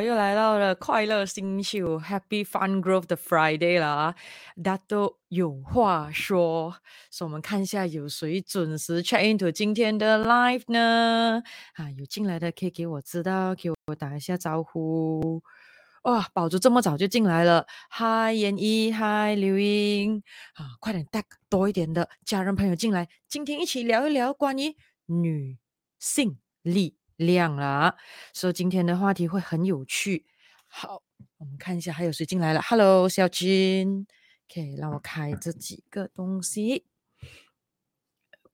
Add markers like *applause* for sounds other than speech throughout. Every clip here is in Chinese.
又来到了快乐星球，Happy Fun Growth 的 Friday 啦，大家都有话说，所以我们看一下有谁准时 check into 今天的 live 呢？啊，有进来的可以给我知道，给我打一下招呼。哇，宝珠这么早就进来了，Hi 妍一，Hi 刘英，啊，快点带多一点的家人朋友进来，今天一起聊一聊关于女性力亮了，所以今天的话题会很有趣。好，我们看一下还有谁进来了。Hello，小金可以让我开这几个东西。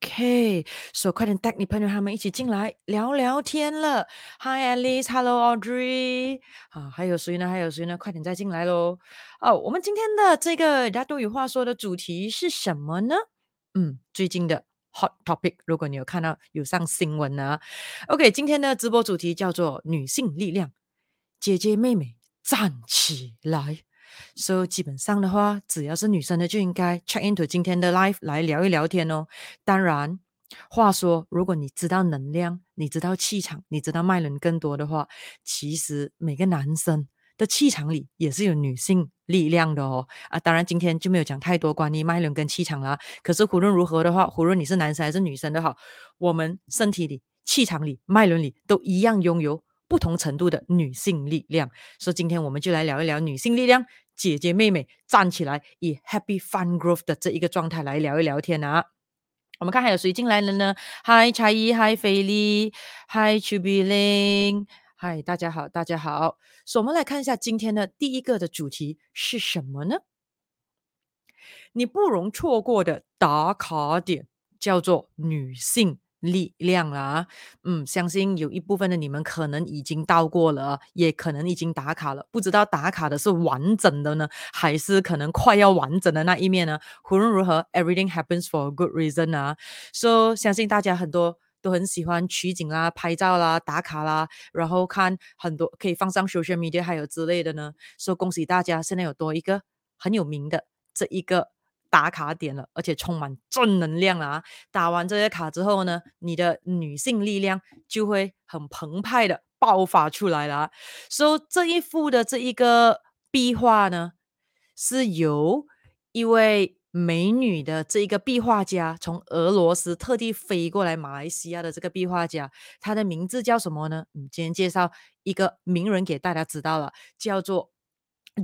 OK，所以快点带你朋友他们一起进来聊聊天了。Hi Alice，Hello Audrey，啊，还有谁呢？还有谁呢？快点再进来喽。哦，我们今天的这个大家都有话说的主题是什么呢？嗯，最近的。Hot topic，如果你有看到有上新闻啊，OK，今天的直播主题叫做女性力量，姐姐妹妹站起来。所以基本上的话，只要是女生的就应该 check into 今天的 live 来聊一聊天哦。当然，话说如果你知道能量，你知道气场，你知道脉轮更多的话，其实每个男生。的气场里也是有女性力量的哦啊，当然今天就没有讲太多关于脉轮跟气场啦。可是无论如何的话，无论你是男生还是女生的话，我们身体里、气场里、脉轮里都一样拥有不同程度的女性力量。所以今天我们就来聊一聊女性力量，姐姐妹妹站起来，以 Happy Fun Growth 的这一个状态来聊一聊天啊。我们看还有谁进来了呢？Hi 蔡依，Hi 菲丽，Hi chubeling。嗨，大家好，大家好。所以我们来看一下今天的第一个的主题是什么呢？你不容错过的打卡点叫做女性力量啦。嗯，相信有一部分的你们可能已经到过了，也可能已经打卡了。不知道打卡的是完整的呢，还是可能快要完整的那一面呢？无论如何，everything happens for a good reason 啊。所以相信大家很多。都很喜欢取景啦、拍照啦、打卡啦，然后看很多可以放上 social media 还有之类的呢。所以恭喜大家，现在有多一个很有名的这一个打卡点了，而且充满正能量啊！打完这些卡之后呢，你的女性力量就会很澎湃的爆发出来了。所以这一幅的这一个壁画呢，是由一位。美女的这一个壁画家，从俄罗斯特地飞过来马来西亚的这个壁画家，他的名字叫什么呢？嗯，今天介绍一个名人给大家知道了，叫做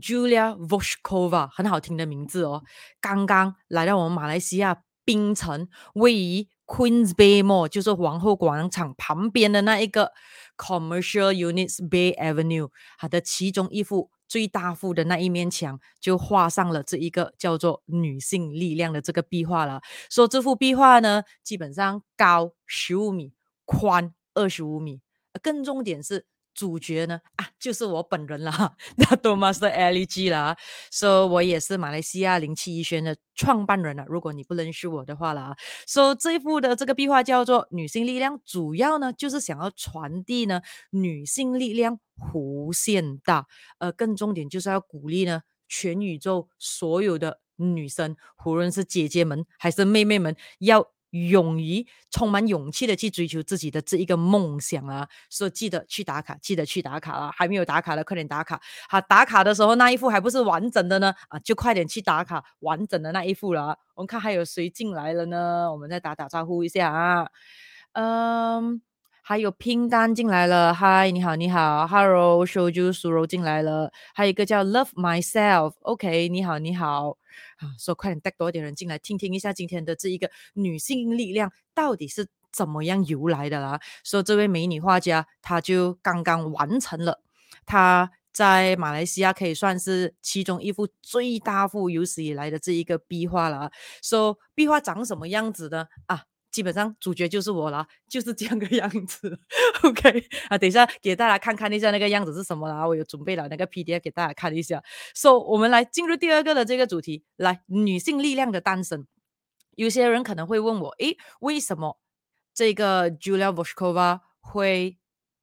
Julia Voskova，很好听的名字哦。刚刚来到我们马来西亚槟城，位于 Queens Bay Mall，就是皇后广场旁边的那一个 Commercial Units Bay Avenue，它的其中一幅。最大幅的那一面墙就画上了这一个叫做女性力量的这个壁画了。说这幅壁画呢，基本上高十五米，宽二十五米。更重点是主角呢啊，就是我本人啦，*laughs* 那多玛斯 LG 啦。说我也是马来西亚灵气医学的创办人了。如果你不认识我的话啦，说这一幅的这个壁画叫做女性力量，主要呢就是想要传递呢女性力量。无限大，呃，更重点就是要鼓励呢，全宇宙所有的女生，无论是姐姐们还是妹妹们，要勇于、充满勇气的去追求自己的这一个梦想啊！所以记得去打卡，记得去打卡啊！还没有打卡的，快点打卡！好，打卡的时候那一副还不是完整的呢，啊，就快点去打卡完整的那一副了！我们看还有谁进来了呢？我们再打打招呼一下啊，嗯。还有拼单进来了，嗨，你好，你好，Hello，收猪酥肉进来了，还有一个叫 Love Myself，OK，你好，你好，啊，说快点带多一点人进来，听听一下今天的这一个女性力量到底是怎么样由来的啦。说这位美女画家，她就刚刚完成了，她在马来西亚可以算是其中一幅最大幅有史以来的这一个壁画了。说壁画长什么样子呢？啊？基本上主角就是我啦，就是这样个样子。OK *laughs* 啊，等一下给大家看看一下那个样子是什么啦。我有准备了那个 PDF 给大家看一下。So 我们来进入第二个的这个主题，来女性力量的诞生。有些人可能会问我，诶，为什么这个 Julia Voskova 会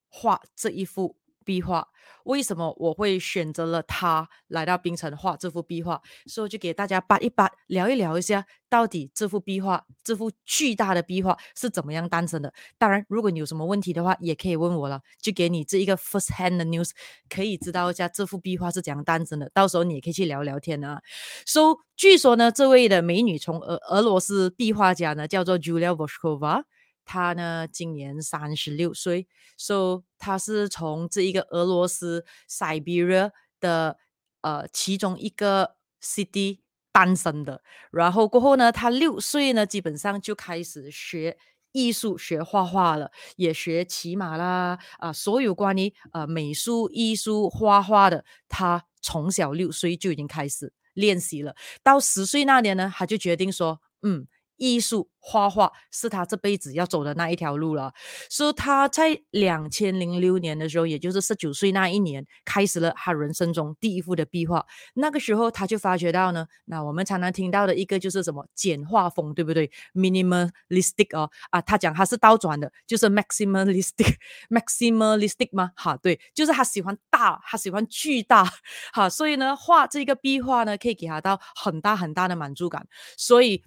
画这一幅壁画。为什么我会选择了他来到冰城画这幅壁画？所以就给大家扒一扒，聊一聊一下，到底这幅壁画，这幅巨大的壁画是怎么样诞生的？当然，如果你有什么问题的话，也可以问我了，就给你这一个 first hand 的 news，可以知道一下这幅壁画是怎样诞生的。到时候你也可以去聊聊天啊。So，据说呢，这位的美女从俄俄罗斯壁画家呢，叫做 Julia Voshkova。他呢，今年三十六岁，so 他是从这一个俄罗斯 Siberia 的呃其中一个 city 诞生的。然后过后呢，他六岁呢，基本上就开始学艺术、学画画了，也学骑马啦啊、所有关于呃美术、艺术、画画的，他从小六岁就已经开始练习了。到十岁那年呢，他就决定说，嗯。艺术画画是他这辈子要走的那一条路了，所以他在两千零六年的时候，也就是十九岁那一年，开始了他人生中第一幅的壁画。那个时候他就发觉到呢，那我们常常听到的一个就是什么简画风，对不对？Minimalistic 哦，啊，他讲他是倒转的，就是 Maximalistic，Maximalistic *laughs* 吗？哈，对，就是他喜欢大，他喜欢巨大，哈，所以呢，画这个壁画呢，可以给他到很大很大的满足感，所以。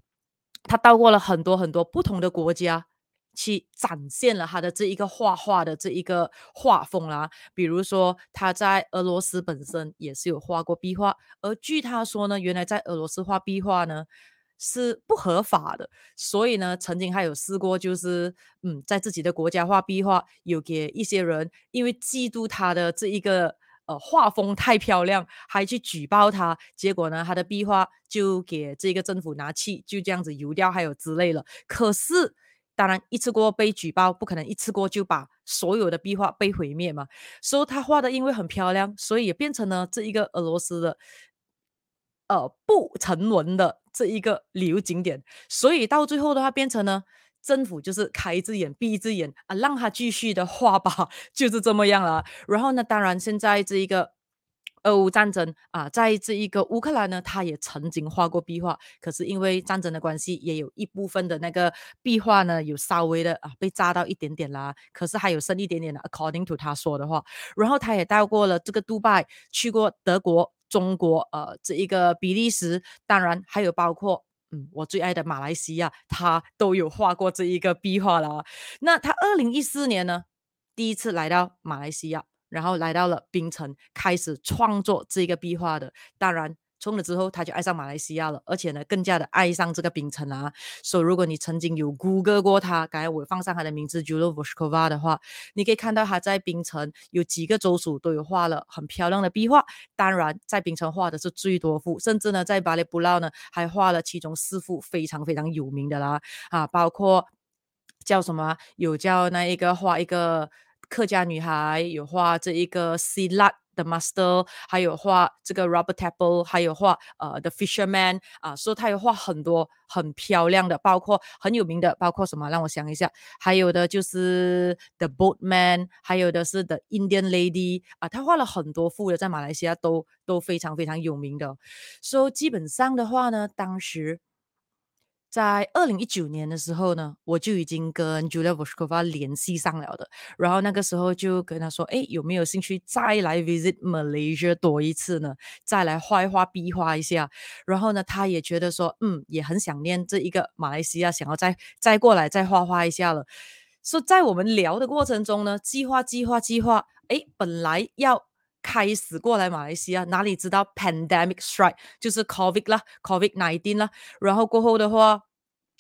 他到过了很多很多不同的国家，去展现了他的这一个画画的这一个画风啦。比如说他在俄罗斯本身也是有画过壁画，而据他说呢，原来在俄罗斯画壁画呢是不合法的，所以呢，曾经还有试过，就是嗯，在自己的国家画壁画，有给一些人因为嫉妒他的这一个。呃，画风太漂亮，还去举报他，结果呢，他的壁画就给这个政府拿去，就这样子油掉，还有之类了。可是，当然一次过被举报，不可能一次过就把所有的壁画被毁灭嘛。所以他画的因为很漂亮，所以也变成了这一个俄罗斯的呃不成文的这一个旅游景点。所以到最后的话，变成了。政府就是开一只眼闭一只眼啊，让他继续的画吧，*laughs* 就是这么样了。然后呢，当然现在这一个俄乌战争啊，在这一个乌克兰呢，他也曾经画过壁画，可是因为战争的关系，也有一部分的那个壁画呢，有稍微的啊被炸到一点点啦。可是还有剩一点点的，according to 他说的话。然后他也到过了这个杜拜，去过德国、中国，呃，这一个比利时，当然还有包括。嗯，我最爱的马来西亚，他都有画过这一个壁画了。那他二零一四年呢，第一次来到马来西亚，然后来到了槟城，开始创作这个壁画的。当然。冲了之后，他就爱上马来西亚了，而且呢，更加的爱上这个槟城啊。所以，如果你曾经有 Google 过他，刚才我放上他的名字 Julia Voshkova 的话，你可以看到他在槟城有几个州属都有画了很漂亮的壁画。当然，在槟城画的是最多幅，甚至呢，在巴里布劳呢还画了其中四幅非常非常有名的啦。啊，包括叫什么？有叫那一个画一个客家女孩，有画这一个 Silat。The Master，还有画这个 Robert Table，还有画呃 The Fisherman 啊，说他有画很多很漂亮的，包括很有名的，包括什么？让我想一下，还有的就是 The Boatman，还有的是 The Indian Lady 啊，他画了很多幅的，在马来西亚都都非常非常有名的。所以基本上的话呢，当时。在二零一九年的时候呢，我就已经跟 Julia Voskova 联系上了的。然后那个时候就跟他说：“哎，有没有兴趣再来 visit Malaysia 多一次呢？再来画一画壁画一下。”然后呢，他也觉得说：“嗯，也很想念这一个马来西亚，想要再再过来再画画一下了。”说在我们聊的过程中呢，计划计划计划，哎，本来要开始过来马来西亚，哪里知道 pandemic strike 就是 COVID 啦，COVID nineteen 啦，然后过后的话。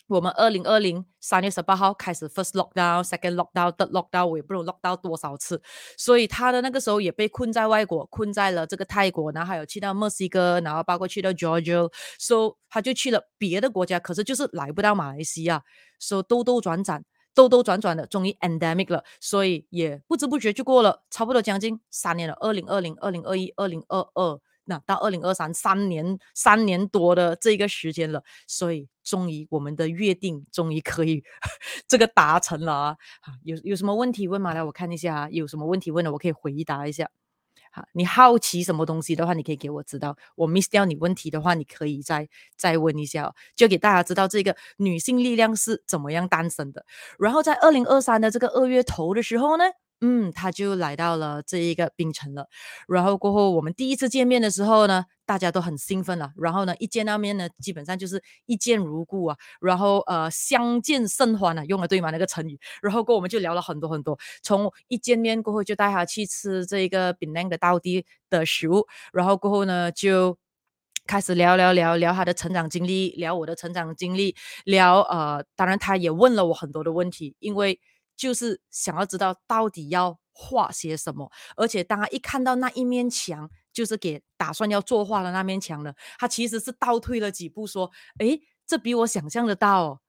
我们二零二零三月十八号开始 first lockdown，second lockdown，third lockdown，我也不知道 lockdown 多少次，所以他的那个时候也被困在外国，困在了这个泰国，然后还有去到墨西哥，然后包括去到 Georgia，所以他就去了别的国家，可是就是来不到马来西亚，所以兜兜转转，兜兜转转的，终于 endemic 了，所以也不知不觉就过了差不多将近三年了，二零二零、二零二一、二零二二。那到二零二三三年三年多的这个时间了，所以终于我们的约定终于可以 *laughs* 这个达成了啊！有有什么问题问吗？来我看一下，有什么问题问的我可以回答一下。啊，你好奇什么东西的话，你可以给我知道。我 miss 掉你问题的话，你可以再再问一下，就给大家知道这个女性力量是怎么样诞生的。然后在二零二三的这个二月头的时候呢，嗯，他就来到了这一个冰城了。然后过后，我们第一次见面的时候呢，大家都很兴奋了。然后呢，一见到面呢，基本上就是一见如故啊。然后呃，相见甚欢啊，用了对吗？那个成语。然后过我们就聊了很多很多。从一见面过后，就带他去吃这一个槟城的道地的食物。然后过后呢，就开始聊聊聊聊他的成长经历，聊我的成长经历，聊呃，当然他也问了我很多的问题，因为。就是想要知道到底要画些什么，而且当他一看到那一面墙，就是给打算要作画的那面墙了，他其实是倒退了几步，说：“诶，这比我想象的大哦。”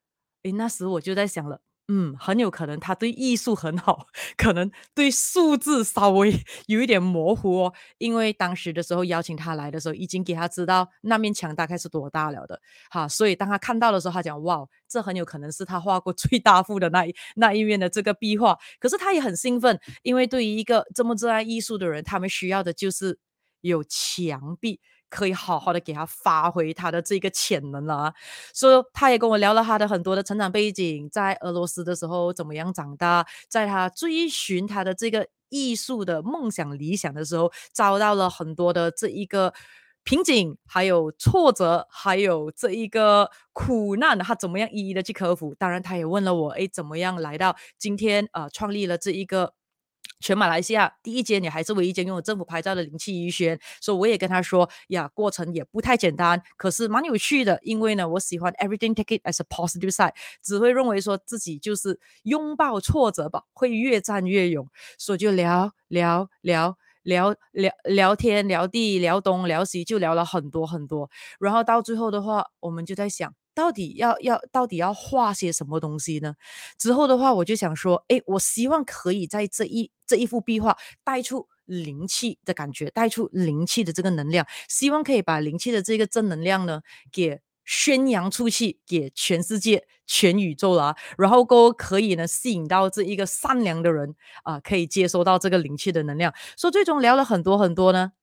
诶，那时我就在想了。嗯，很有可能他对艺术很好，可能对数字稍微有一点模糊哦。因为当时的时候邀请他来的时候，已经给他知道那面墙大概是多大了的，哈。所以当他看到的时候，他讲：“哇，这很有可能是他画过最大幅的那一那一面的这个壁画。”可是他也很兴奋，因为对于一个这么热爱艺术的人，他们需要的就是有墙壁。可以好好的给他发挥他的这个潜能了啊，所以他也跟我聊了他的很多的成长背景，在俄罗斯的时候怎么样长大，在他追寻他的这个艺术的梦想理想的时候，遭到了很多的这一个瓶颈，还有挫折，还有这一个苦难，他怎么样一一的去克服？当然，他也问了我，诶，怎么样来到今天呃，创立了这一个。全马来西亚第一间，也还是唯一一间拥有政府牌照的灵气医学院，所以我也跟他说呀，过程也不太简单，可是蛮有趣的。因为呢，我喜欢 everything take it as a positive side，只会认为说自己就是拥抱挫折吧，会越战越勇。所以就聊聊聊聊聊聊天聊地聊东聊西，就聊了很多很多。然后到最后的话，我们就在想。到底要要到底要画些什么东西呢？之后的话，我就想说，诶，我希望可以在这一这一幅壁画带出灵气的感觉，带出灵气的这个能量，希望可以把灵气的这个正能量呢，给宣扬出去，给全世界、全宇宙啦。然后都可以呢吸引到这一个善良的人啊，可以接收到这个灵气的能量。所以最终聊了很多很多呢。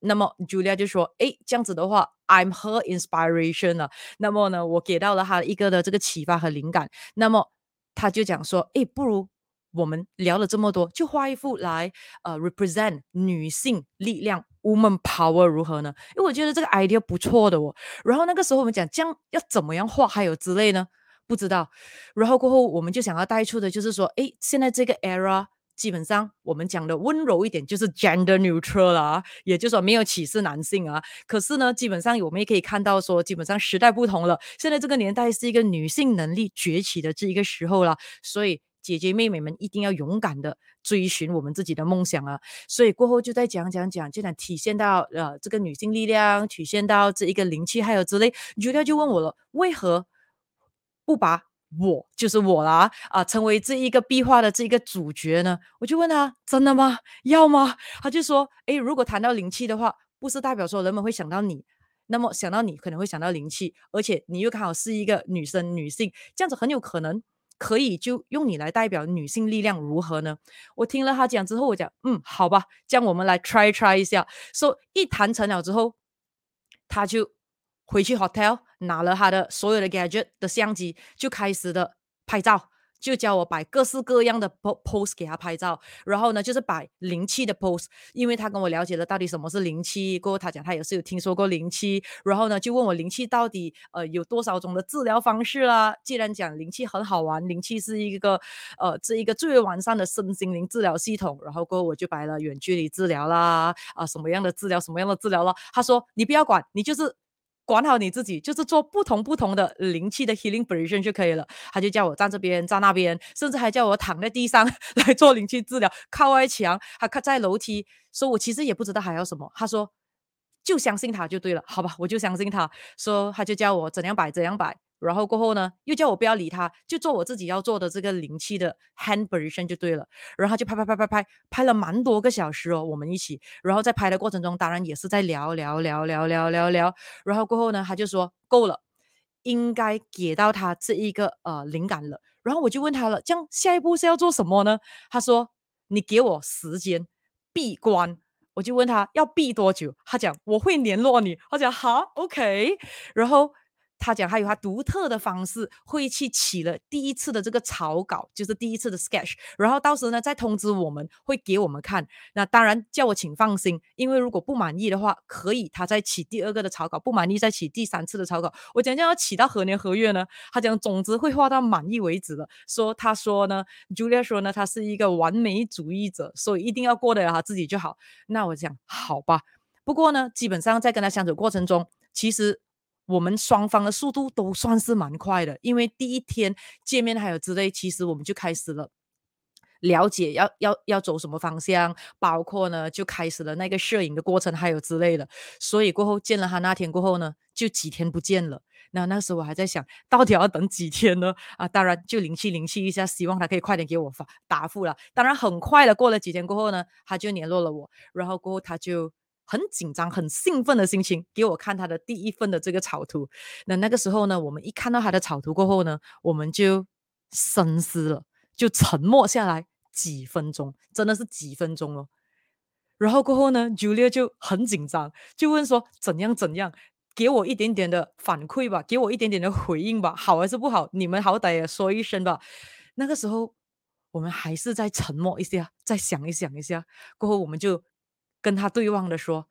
那么 Julia 就说：“诶，这样子的话，I'm her inspiration 了。那么呢，我给到了他一个的这个启发和灵感。那么他就讲说：诶，不如我们聊了这么多，就画一幅来，呃，represent 女性力量，woman power 如何呢？因为我觉得这个 idea 不错的哦。然后那个时候我们讲，这样要怎么样画，还有之类呢？不知道。然后过后我们就想要带出的就是说，诶，现在这个 era。”基本上我们讲的温柔一点就是 gender neutral 啦，也就是说没有歧视男性啊。可是呢，基本上我们也可以看到说，基本上时代不同了，现在这个年代是一个女性能力崛起的这一个时候了。所以姐姐妹妹们一定要勇敢的追寻我们自己的梦想啊！所以过后就再讲讲讲，就想体现到呃这个女性力量，体现到这一个灵气还有之类。Julia 就问我了，为何不把？我就是我啦，啊，成为这一个壁画的这一个主角呢，我就问他，真的吗？要吗？他就说，诶，如果谈到灵气的话，不是代表说人们会想到你，那么想到你可能会想到灵气，而且你又刚好是一个女生女性，这样子很有可能可以就用你来代表女性力量，如何呢？我听了他讲之后，我讲，嗯，好吧，这样我们来 try try 一下。说、so, 一谈成了之后，他就。回去 hotel 拿了他的所有的 gadget 的相机，就开始的拍照，就教我摆各式各样的 pose 给他拍照。然后呢，就是摆灵气的 pose，因为他跟我了解了到底什么是灵气。过后他讲他也是有听说过灵气，然后呢就问我灵气到底呃有多少种的治疗方式啦。既然讲灵气很好玩，灵气是一个呃这一个最为完善的身心灵治疗系统。然后过后我就摆了远距离治疗啦，啊什么样的治疗，什么样的治疗啦。他说你不要管，你就是。管好你自己，就是做不同不同的灵气的 healing position 就可以了。他就叫我站这边，站那边，甚至还叫我躺在地上 *laughs* 来做灵气治疗，靠外墙，还靠在楼梯。说我其实也不知道还要什么。他说就相信他就对了，好吧，我就相信他。说他就叫我怎样摆怎样摆。然后过后呢，又叫我不要理他，就做我自己要做的这个灵气的 hand position 就对了。然后他就拍拍拍拍拍，拍了蛮多个小时哦，我们一起。然后在拍的过程中，当然也是在聊聊聊聊聊聊聊。然后过后呢，他就说够了，应该给到他这一个呃灵感了。然后我就问他了，这样下一步是要做什么呢？他说你给我时间闭关。我就问他要闭多久？他讲我会联络你。他讲好，OK。然后。他讲他有他独特的方式，会去起了第一次的这个草稿，就是第一次的 sketch，然后到时呢再通知我们，会给我们看。那当然叫我请放心，因为如果不满意的话，可以他再起第二个的草稿，不满意再起第三次的草稿。我讲讲要起到何年何月呢？他讲总之会画到满意为止的。说他说呢，Julia 说呢，他是一个完美主义者，所以一定要过得了他自己就好。那我讲好吧。不过呢，基本上在跟他相处过程中，其实。我们双方的速度都算是蛮快的，因为第一天见面还有之类，其实我们就开始了了解要要要走什么方向，包括呢就开始了那个摄影的过程，还有之类的。所以过后见了他那天过后呢，就几天不见了。那那时候我还在想，到底要等几天呢？啊，当然就灵气灵气一下，希望他可以快点给我发答复了。当然很快的，过了几天过后呢，他就联络了我，然后过后他就。很紧张、很兴奋的心情给我看他的第一份的这个草图。那那个时候呢，我们一看到他的草图过后呢，我们就深思了，就沉默下来几分钟，真的是几分钟哦。然后过后呢，Julia 就很紧张，就问说怎样怎样，给我一点点的反馈吧，给我一点点的回应吧，好还是不好？你们好歹也说一声吧。那个时候我们还是再沉默一下，再想一想一下，过后我们就。跟他对望的说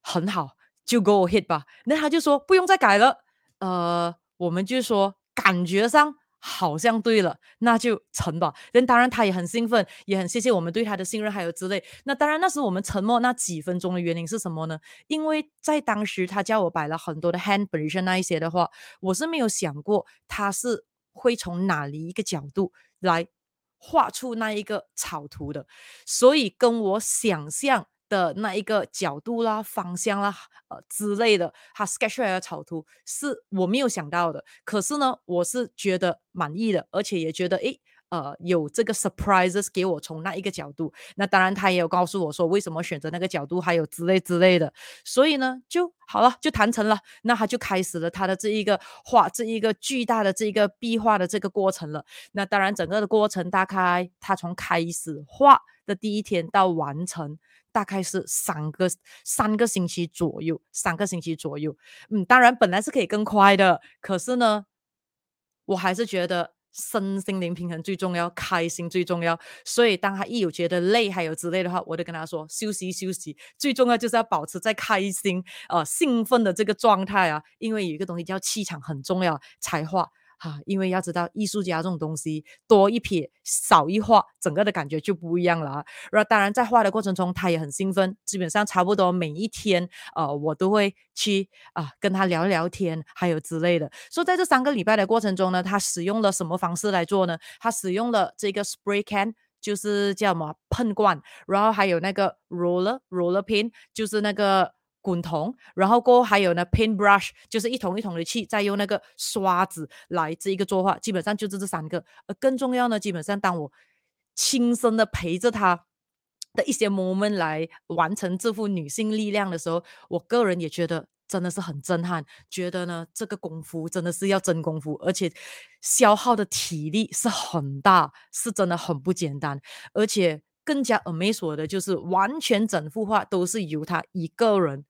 很好，就 go ahead 吧。那他就说不用再改了。呃，我们就说感觉上好像对了，那就成吧。但当然他也很兴奋，也很谢谢我们对他的信任，还有之类。那当然那时我们沉默那几分钟的原因是什么呢？因为在当时他叫我摆了很多的 hand position 那一些的话，我是没有想过他是会从哪里一个角度来画出那一个草图的，所以跟我想象。的那一个角度啦、方向啦、呃之类的，他 sketch 出来的草图是我没有想到的。可是呢，我是觉得满意的，而且也觉得诶。呃，有这个 surprises 给我从那一个角度，那当然他也有告诉我说为什么选择那个角度，还有之类之类的，所以呢就好了，就谈成了，那他就开始了他的这一个画这一个巨大的这一个壁画的这个过程了。那当然整个的过程大概他从开始画的第一天到完成，大概是三个三个星期左右，三个星期左右。嗯，当然本来是可以更快的，可是呢，我还是觉得。身心灵平衡最重要，开心最重要。所以当他一有觉得累，还有之类的话，我就跟他说休息休息。最重要就是要保持在开心、呃兴奋的这个状态啊，因为有一个东西叫气场很重要，才画。哈，因为要知道艺术家这种东西，多一撇少一画，整个的感觉就不一样了啊。然后当然在画的过程中，他也很兴奋，基本上差不多每一天，呃，我都会去啊、跟他聊聊天，还有之类的。所以在这三个礼拜的过程中呢，他使用了什么方式来做呢？他使用了这个 spray can，就是叫什么喷罐，然后还有那个 roller roller pin，就是那个。滚筒，然后过后还有呢，paintbrush，就是一桶一桶的去，再用那个刷子来这一个作画，基本上就是这三个。而更重要呢，基本上当我亲身的陪着他的一些 moment 来完成这幅女性力量的时候，我个人也觉得真的是很震撼，觉得呢这个功夫真的是要真功夫，而且消耗的体力是很大，是真的很不简单，而且更加 amazing 的就是完全整幅画都是由他一个人。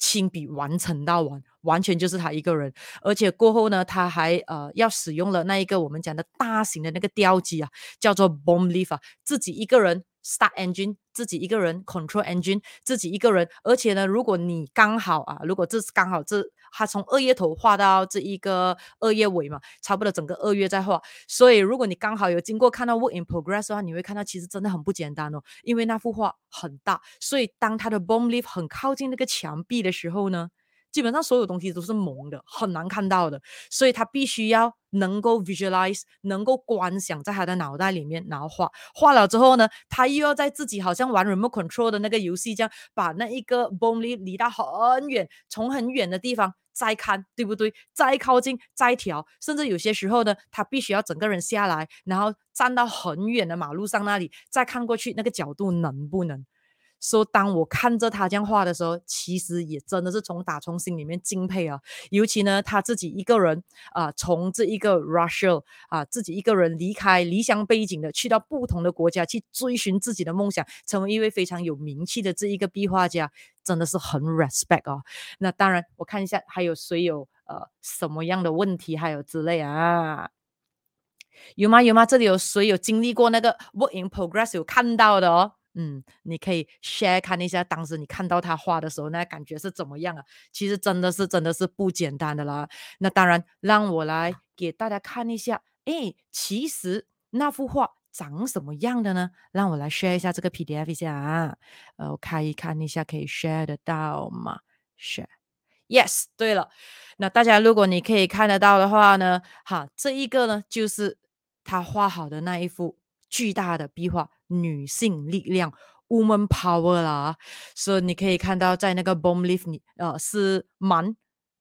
亲笔完成到完，完全就是他一个人，而且过后呢，他还呃要使用了那一个我们讲的大型的那个吊机啊，叫做 Bomb Lift 啊，自己一个人 start engine，自己一个人 control engine，自己一个人，而且呢，如果你刚好啊，如果这是刚好这。他从二月头画到这一个二月尾嘛，差不多整个二月在画。所以如果你刚好有经过看到 work in progress 的话，你会看到其实真的很不简单哦。因为那幅画很大，所以当他的 bomb leaf 很靠近那个墙壁的时候呢，基本上所有东西都是蒙的，很难看到的。所以他必须要能够 visualize，能够观想在他的脑袋里面，然后画。画了之后呢，他又要在自己好像玩 remote control 的那个游戏这样，把那一个 bomb leaf 离到很远，从很远的地方。再看对不对？再靠近，再调，甚至有些时候呢，他必须要整个人下来，然后站到很远的马路上那里，再看过去，那个角度能不能？说、so, 当我看着他这样画的时候，其实也真的是从打从心里面敬佩啊。尤其呢，他自己一个人啊、呃，从这一个 Russia 啊，自己一个人离开离乡背井的，去到不同的国家去追寻自己的梦想，成为一位非常有名气的这一个壁画家，真的是很 respect 啊。那当然，我看一下还有谁有。呃什么样的问题，还有之类啊。有吗？有吗？这里有谁有经历过那个 work in progress 有看到的哦？嗯，你可以 share 看一下，当时你看到他画的时候，那感觉是怎么样啊？其实真的是真的是不简单的啦。那当然，让我来给大家看一下。诶，其实那幅画长什么样的呢？让我来 share 一下这个 PDF 一下啊。呃，我看一看一下，可以 share 得到吗？share，yes，对了，那大家如果你可以看得到的话呢，哈，这一个呢就是。他画好的那一幅巨大的壁画，女性力量 （woman power） 啦，所以你可以看到在那个 bomb lift 里，呃，是蛮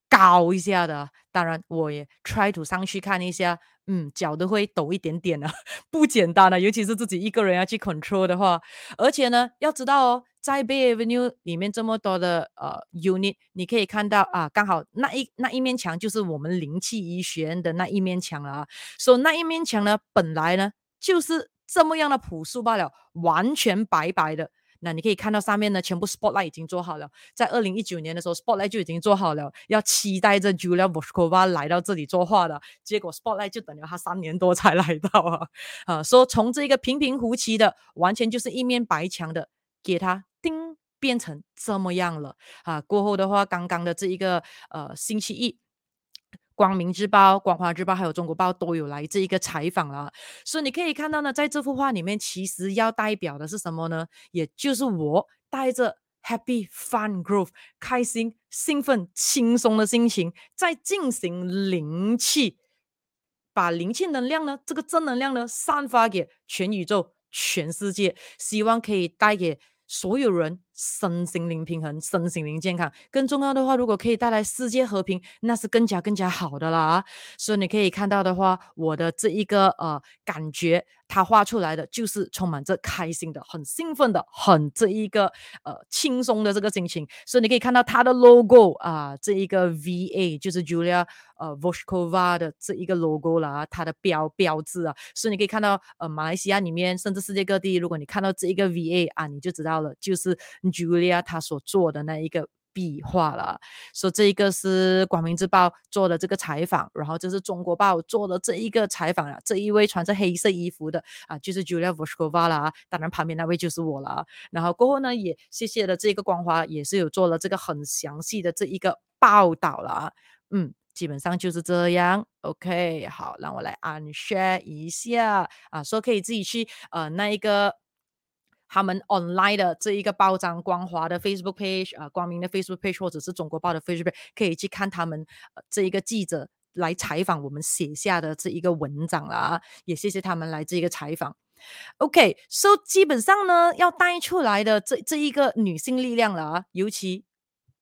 高一下的。当然，我也 try to 上去看一下。嗯，脚都会抖一点点啊，*laughs* 不简单啊，尤其是自己一个人要去 control 的话，而且呢，要知道哦，在 Bay Avenue 里面这么多的呃 unit，你可以看到啊，刚好那一那一面墙就是我们灵气医学院的那一面墙了啊，所以那一面墙呢，本来呢就是这么样的朴素罢了，完全白白的。那你可以看到上面呢，全部 spotlight 已经做好了。在二零一九年的时候，spotlight 就已经做好了，要期待着 Julia Voskova 来到这里作画的。结果 spotlight 就等了他三年多才 *laughs* 来到啊！啊，说从这个平平无奇的，完全就是一面白墙的，给他叮变成这么样了啊！过后的话，刚刚的这一个呃星期一。光明日报、光华日报还有中国报都有来这一个采访了，所以你可以看到呢，在这幅画里面，其实要代表的是什么呢？也就是我带着 happy fun growth 开心、兴奋、轻松的心情，在进行灵气，把灵气能量呢，这个正能量呢，散发给全宇宙、全世界，希望可以带给。所有人身心灵平衡，身心灵健康，更重要的话，如果可以带来世界和平，那是更加更加好的啦。所以你可以看到的话，我的这一个呃感觉。他画出来的就是充满着开心的、很兴奋的、很这一个呃轻松的这个心情，所以你可以看到他的 logo 啊，这一个 VA 就是 Julia 呃 Voskova 的这一个 logo 啦，它的标标志啊，所以你可以看到呃马来西亚里面甚至世界各地，如果你看到这一个 VA 啊，你就知道了，就是 Julia 他所做的那一个。壁画了，说这一个是光明日报做的这个采访，然后这是中国报做的这一个采访了。这一位穿着黑色衣服的啊，就是 Julia Voskova 啦，当然旁边那位就是我了。然后过后呢，也谢谢了这个光华，也是有做了这个很详细的这一个报道了。嗯，基本上就是这样。OK，好，让我来 unshare 一下啊，说可以自己去呃那一个。他们 online 的这一个报章，光华的 Facebook page 啊、光明的 Facebook page，或者是中国报的 Facebook page，可以去看他们、呃、这一个记者来采访我们写下的这一个文章了啊，也谢谢他们来这一个采访。OK，so、基本上呢，要带出来的这这一个女性力量了啊，尤其。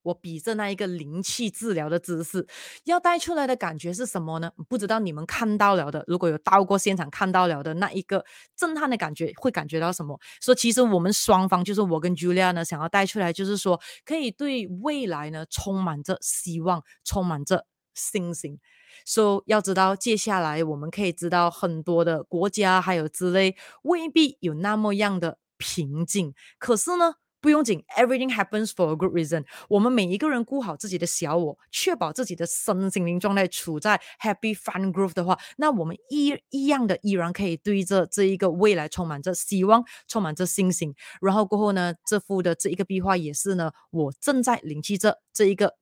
我比着那一个灵气治疗的姿势，要带出来的感觉是什么呢？不知道你们看到了的，如果有到过现场看到了的那一个震撼的感觉，会感觉到什么？说其实我们双方，就是我跟 Julia 呢，想要带出来，就是说可以对未来呢充满着希望，充满着信心。说要知道接下来我们可以知道很多的国家还有之类未必有那么样的平静，可是呢。不用紧，everything happens for a good reason。我们每一个人顾好自己的小我，确保自己的身心灵状态处在 happy fun groove 的话，那我们一一样的依然可以对着这一个未来充满着希望，充满着信心。然后过后呢，这幅的这一个壁画也是呢，我正在领取着这一个。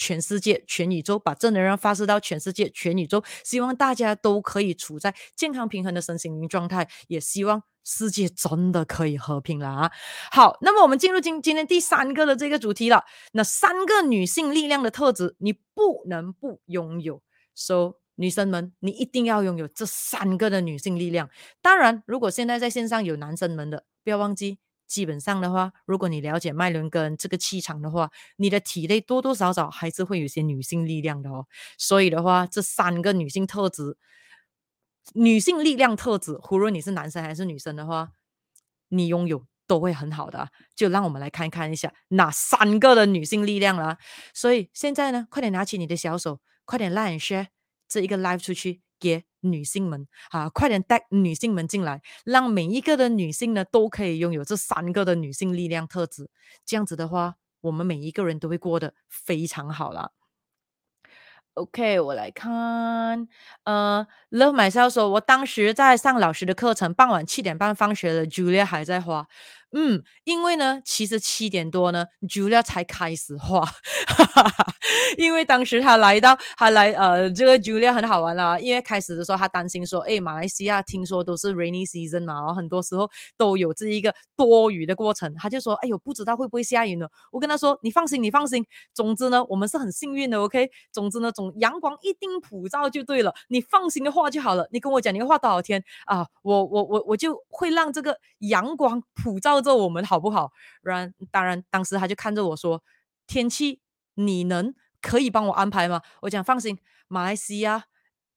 全世界、全宇宙，把正能量发射到全世界、全宇宙，希望大家都可以处在健康平衡的身心灵状态，也希望世界真的可以和平了啊！好，那么我们进入今今天第三个的这个主题了。那三个女性力量的特质，你不能不拥有。So，女生们，你一定要拥有这三个的女性力量。当然，如果现在在线上有男生们的，不要忘记。基本上的话，如果你了解脉轮跟这个气场的话，你的体内多多少少还是会有些女性力量的哦。所以的话，这三个女性特质、女性力量特质，无论你是男生还是女生的话，你拥有都会很好的。就让我们来看看一下哪三个的女性力量啦。所以现在呢，快点拿起你的小手，快点 like share 这一个 live 出去。给女性们啊，快点带女性们进来，让每一个的女性呢都可以拥有这三个的女性力量特质。这样子的话，我们每一个人都会过得非常好了。OK，我来看，呃，Love myself 说，我当时在上老师的课程，傍晚七点半放学了，Julia 还在画。嗯，因为呢，其实七点多呢，Julia 才开始画，哈哈哈，因为当时他来到，他来，呃，这个 Julia 很好玩啦，因为开始的时候他担心说，诶，马来西亚听说都是 rainy season 嘛，然后很多时候都有这一个多雨的过程，他就说，哎呦，不知道会不会下雨呢？我跟他说，你放心，你放心，总之呢，我们是很幸运的，OK，总之呢，总阳光一定普照就对了，你放心的画就好了，你跟我讲你要画多少天啊，我我我我就会让这个阳光普照。着我们好不好？然当然，当时他就看着我说：“天气你能可以帮我安排吗？”我讲放心，马来西亚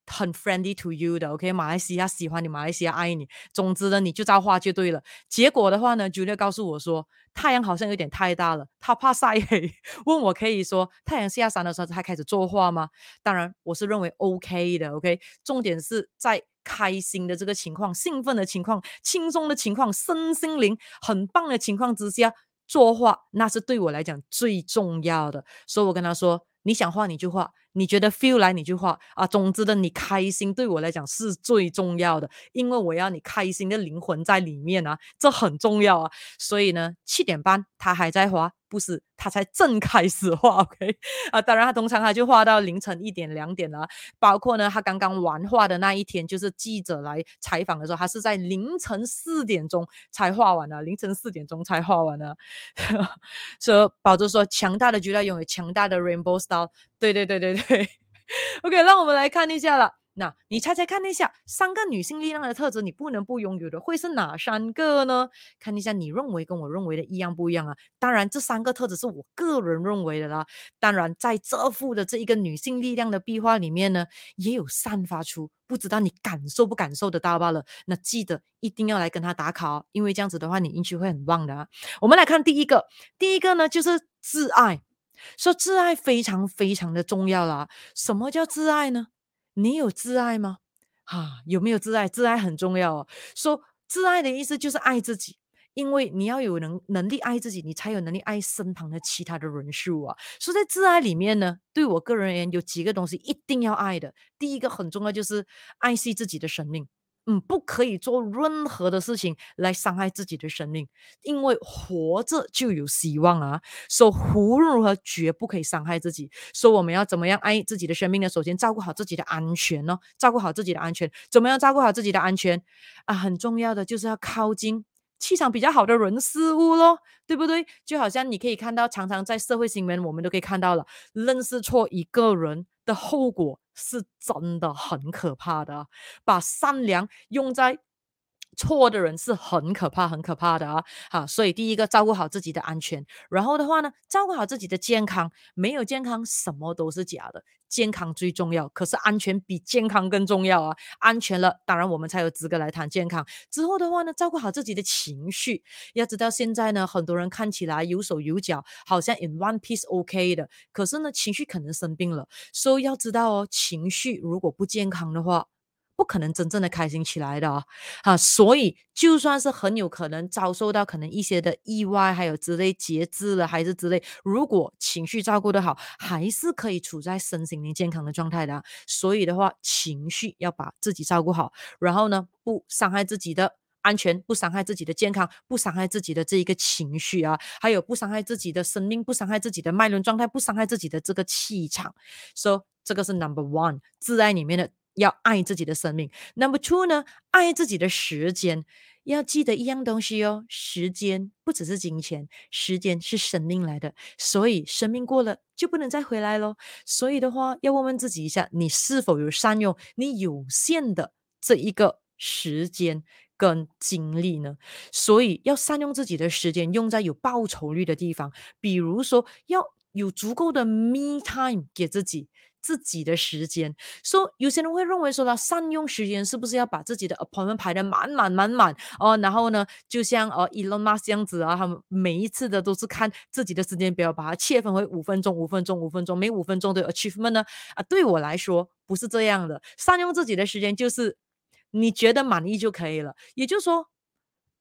很 friendly to you 的，OK？马来西亚喜欢你，马来西亚爱你。总之呢，你就照画就对了。结果的话呢，Julia 告诉我说，太阳好像有点太大了，他怕晒黑，问我可以说太阳下山的时候他开始作画吗？当然，我是认为 OK 的，OK？重点是在。开心的这个情况，兴奋的情况，轻松的情况，身心灵很棒的情况之下作画，那是对我来讲最重要的。所以我跟他说：“你想画你就画，你觉得 feel 来你就画啊。总之的，你开心对我来讲是最重要的，因为我要你开心的灵魂在里面啊，这很重要啊。所以呢，七点半他还在画。”不是，他才正开始画，OK *laughs* 啊，当然他通常他就画到凌晨一点两点了，包括呢他刚刚完画的那一天，就是记者来采访的时候，他是在凌晨四点钟才画完的，凌晨四点钟才画完的。*laughs* 所以宝珠说，强大的巨大拥有强大的 Rainbow Style，对对对对对，*laughs* OK，让我们来看一下了。那你猜猜看一下，三个女性力量的特质，你不能不拥有的会是哪三个呢？看一下你认为跟我认为的一样不一样啊？当然，这三个特质是我个人认为的啦。当然，在这幅的这一个女性力量的壁画里面呢，也有散发出，不知道你感受不感受得到罢了。那记得一定要来跟他打卡哦，因为这样子的话，你运气会很旺的啊。我们来看第一个，第一个呢就是自爱，说自爱非常非常的重要啦。什么叫自爱呢？你有自爱吗？啊，有没有自爱？自爱很重要哦。说自爱的意思就是爱自己，因为你要有能能力爱自己，你才有能力爱身旁的其他的人事物啊。所以在自爱里面呢，对我个人而言，有几个东西一定要爱的。第一个很重要，就是爱惜自己的生命。嗯，不可以做任何的事情来伤害自己的生命，因为活着就有希望啊！所以无论如何绝不可以伤害自己。所以我们要怎么样爱自己的生命呢？首先照顾好自己的安全哦，照顾好自己的安全。怎么样照顾好自己的安全啊？很重要的就是要靠近气场比较好的人事物咯，对不对？就好像你可以看到，常常在社会新闻，我们都可以看到了，认识错一个人的后果。是真的很可怕的，把善良用在错的人是很可怕、很可怕的啊！好，所以第一个照顾好自己的安全，然后的话呢，照顾好自己的健康。没有健康，什么都是假的。健康最重要，可是安全比健康更重要啊！安全了，当然我们才有资格来谈健康。之后的话呢，照顾好自己的情绪。要知道现在呢，很多人看起来有手有脚，好像 in one piece OK 的，可是呢，情绪可能生病了。所以要知道哦，情绪如果不健康的话，不可能真正的开心起来的啊，啊！所以就算是很有可能遭受到可能一些的意外，还有之类截肢了，还是之类，如果情绪照顾得好，还是可以处在身心灵健康的状态的啊。所以的话，情绪要把自己照顾好，然后呢，不伤害自己的安全，不伤害自己的健康，不伤害自己的这一个情绪啊，还有不伤害自己的生命，不伤害自己的脉轮状态，不伤害自己的这个气场。所以这个是 number one，自爱里面的。要爱自己的生命。Number two 呢，爱自己的时间。要记得一样东西哦，时间不只是金钱，时间是生命来的。所以生命过了就不能再回来咯。所以的话，要问问自己一下，你是否有善用你有限的这一个时间跟精力呢？所以要善用自己的时间，用在有报酬率的地方。比如说，要有足够的 me time 给自己。自己的时间，说、so, 有些人会认为说他善用时间是不是要把自己的 appointment 排得满满满满哦？然后呢，就像呃 Elon Musk 这样子啊，他们每一次的都是看自己的时间表，把它切分为五分钟、五分钟、五分钟，每五分钟的 achievement 呢？啊，对我来说不是这样的，善用自己的时间就是你觉得满意就可以了，也就是说。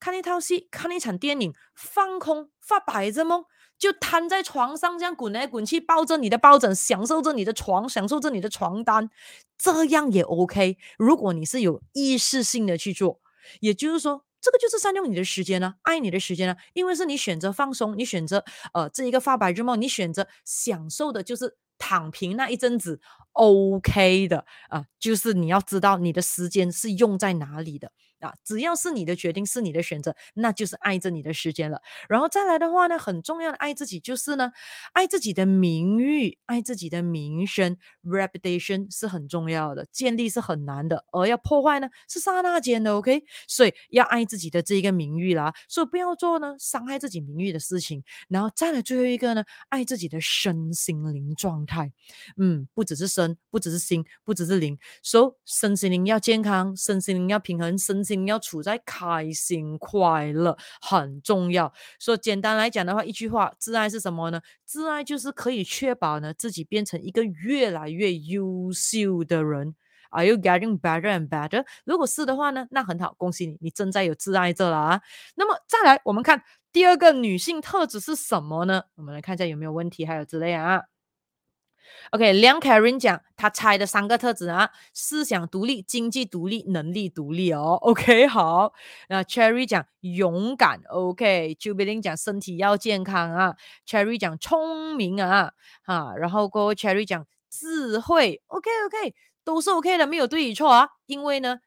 看一套戏，看一场电影，放空，发白日梦，就瘫在床上这样滚来滚去，抱着你的抱枕，享受着你的床，享受着你的床单，这样也 OK。如果你是有意识性的去做，也就是说，这个就是善用你的时间呢，爱你的时间呢，因为是你选择放松，你选择呃这一个发白日梦，你选择享受的就是。躺平那一阵子，OK 的啊，就是你要知道你的时间是用在哪里的。啊，只要是你的决定，是你的选择，那就是爱着你的时间了。然后再来的话呢，很重要的爱自己就是呢，爱自己的名誉，爱自己的名声，reputation 是很重要的，建立是很难的，而要破坏呢是刹那间的。OK，所以要爱自己的这一个名誉啦，所以不要做呢伤害自己名誉的事情。然后再来最后一个呢，爱自己的身心灵状态。嗯，不只是身，不只是心，不只是灵，所以身心灵要健康，身心灵要平衡，身心心。要处在开心快乐很重要，所以简单来讲的话，一句话，自爱是什么呢？自爱就是可以确保呢自己变成一个越来越优秀的人。Are you getting better and better？如果是的话呢，那很好，恭喜你，你正在有自爱着了啊。那么再来，我们看第二个女性特质是什么呢？我们来看一下有没有问题，还有之类啊。OK，梁凯琳讲他猜的三个特质啊：思想独立、经济独立、能力独立哦。OK，*laughs* 好。那 Cherry 讲勇敢，OK，Jubilin、okay, 讲身体要健康啊，Cherry 讲聪明啊，哈，然后过后 Cherry 讲智慧，OK，OK，、都是 OK 的，没有对与错啊。因为呢，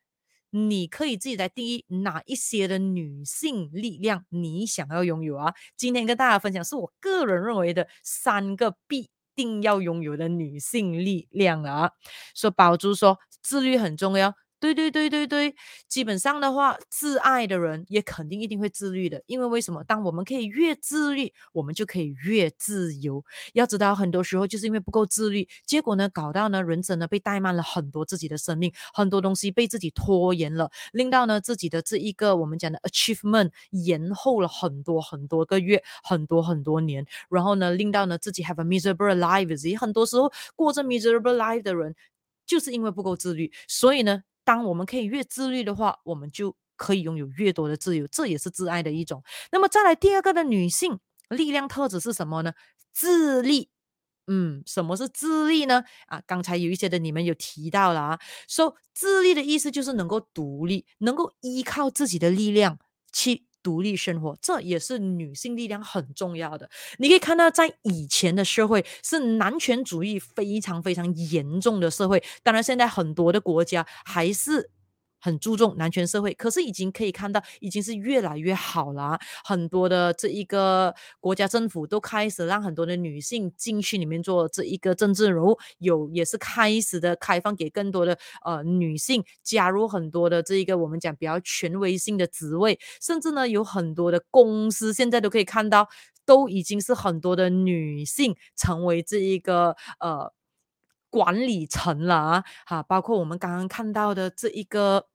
你可以自己来定义哪一些的女性力量你想要拥有啊。今天跟大家分享是我个人认为的三个必。定要拥有的女性力量啊！说宝珠说自律很重要。对对对对对，基本上的话，自爱的人也肯定一定会自律的，因为为什么？当我们可以越自律，我们就可以越自由。要知道，很多时候就是因为不够自律，结果呢，搞到呢，人生呢被怠慢了很多自己的生命，很多东西被自己拖延了，令到呢自己的这一个我们讲的 achievement 延后了很多很多个月，很多很多年，然后呢，令到呢自己 have a miserable life。很多时候过着 miserable life 的人，就是因为不够自律，所以呢。当我们可以越自律的话，我们就可以拥有越多的自由，这也是自爱的一种。那么再来第二个的女性力量特质是什么呢？自立。嗯，什么是自立呢？啊，刚才有一些的你们有提到了啊，说、自立的意思就是能够独立，能够依靠自己的力量去独立生活，这也是女性力量很重要的。你可以看到，在以前的社会是男权主义非常非常严重的社会，当然现在很多的国家还是。很注重男权社会，可是已经可以看到，已经是越来越好了。很多的这一个国家政府都开始让很多的女性进去里面做这一个政治人物，有也是开始的开放给更多的呃女性加入很多的这一个我们讲比较权威性的职位，甚至呢有很多的公司现在都可以看到，都已经是很多的女性成为这一个呃管理层了啊，哈，包括我们刚刚看到的这一个。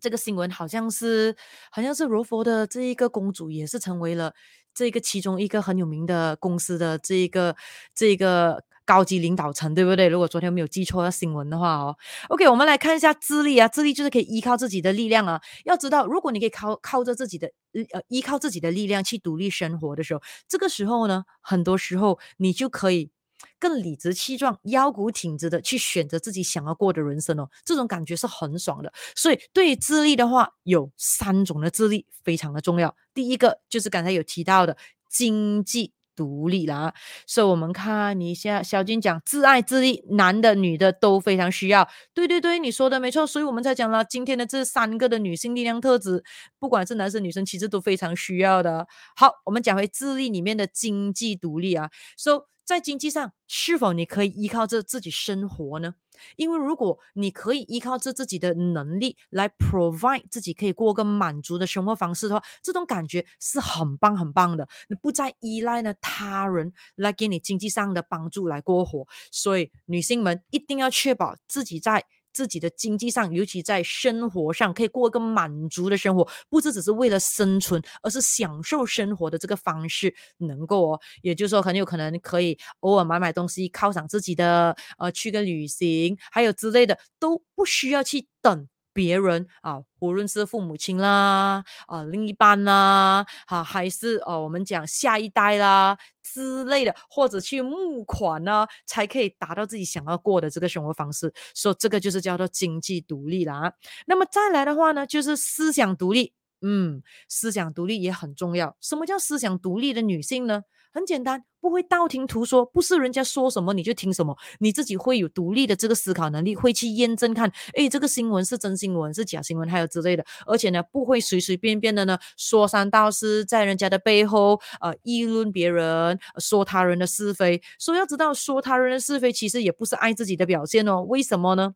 这个新闻好像是，好像是柔佛的这一个公主也是成为了这个其中一个很有名的公司的这一个这一个高级领导层，对不对？如果昨天没有记错的新闻的话哦。OK，我们来看一下智力啊，智力就是可以依靠自己的力量啊。要知道，如果你可以靠靠着自己的呃依靠自己的力量去独立生活的时候，这个时候呢，很多时候你就可以。更理直气壮、腰骨挺直的去选择自己想要过的人生哦，这种感觉是很爽的。所以，对于自立的话，有三种的自立非常的重要。第一个就是刚才有提到的经济独立啦。所以，我们看一下，小金讲自爱自立，男的、女的都非常需要。对对对，你说的没错。所以我们才讲了今天的这三个的女性力量特质，不管是男生女生，其实都非常需要的。好，我们讲回自立里面的经济独立啊。So 在经济上，是否你可以依靠着自己生活呢？因为如果你可以依靠着自己的能力来 provide 自己可以过个满足的生活方式的话，这种感觉是很棒很棒的。你不再依赖呢他人来给你经济上的帮助来过活，所以女性们一定要确保自己在。自己的经济上，尤其在生活上，可以过一个满足的生活，不是只是为了生存，而是享受生活的这个方式能够哦，也就是说很有可能可以偶尔买买东西犒赏自己的，呃，去个旅行，还有之类的，都不需要去等别人啊，无论是父母亲啦，啊，另一半啦，啊，还是哦、啊，我们讲下一代啦之类的，或者去募款呢，才可以达到自己想要过的这个生活方式。所以这个就是叫做经济独立啦。那么再来的话呢，就是思想独立。嗯，思想独立也很重要。什么叫思想独立的女性呢？很简单，不会道听途说，不是人家说什么你就听什么，你自己会有独立的这个思考能力，会去验证看，诶，这个新闻是真新闻是假新闻，还有之类的。而且呢，不会随随便便的呢说三道四，在人家的背后呃议论别人，说他人的是非。所以要知道，说他人的是非其实也不是爱自己的表现哦。为什么呢？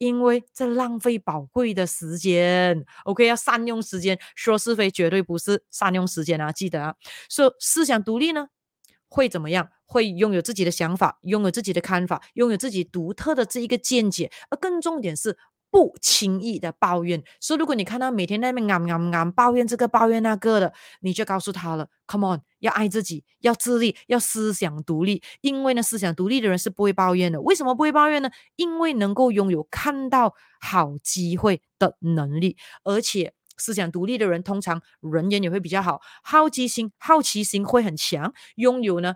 因为在浪费宝贵的时间，OK，要善用时间。说是非绝对不是善用时间啊，记得啊。说思想独立呢，会怎么样？会拥有自己的想法，拥有自己的看法，拥有自己独特的这一个见解。而更重点是。不轻易的抱怨，所以如果你看到每天在那边啱啱啱抱怨这个抱怨那个的，你就告诉他了，Come on，要爱自己，要自立，要思想独立。因为呢，思想独立的人是不会抱怨的。为什么不会抱怨呢？因为能够拥有看到好机会的能力，而且思想独立的人通常人缘也会比较好，好奇心、好奇心会很强，拥有呢。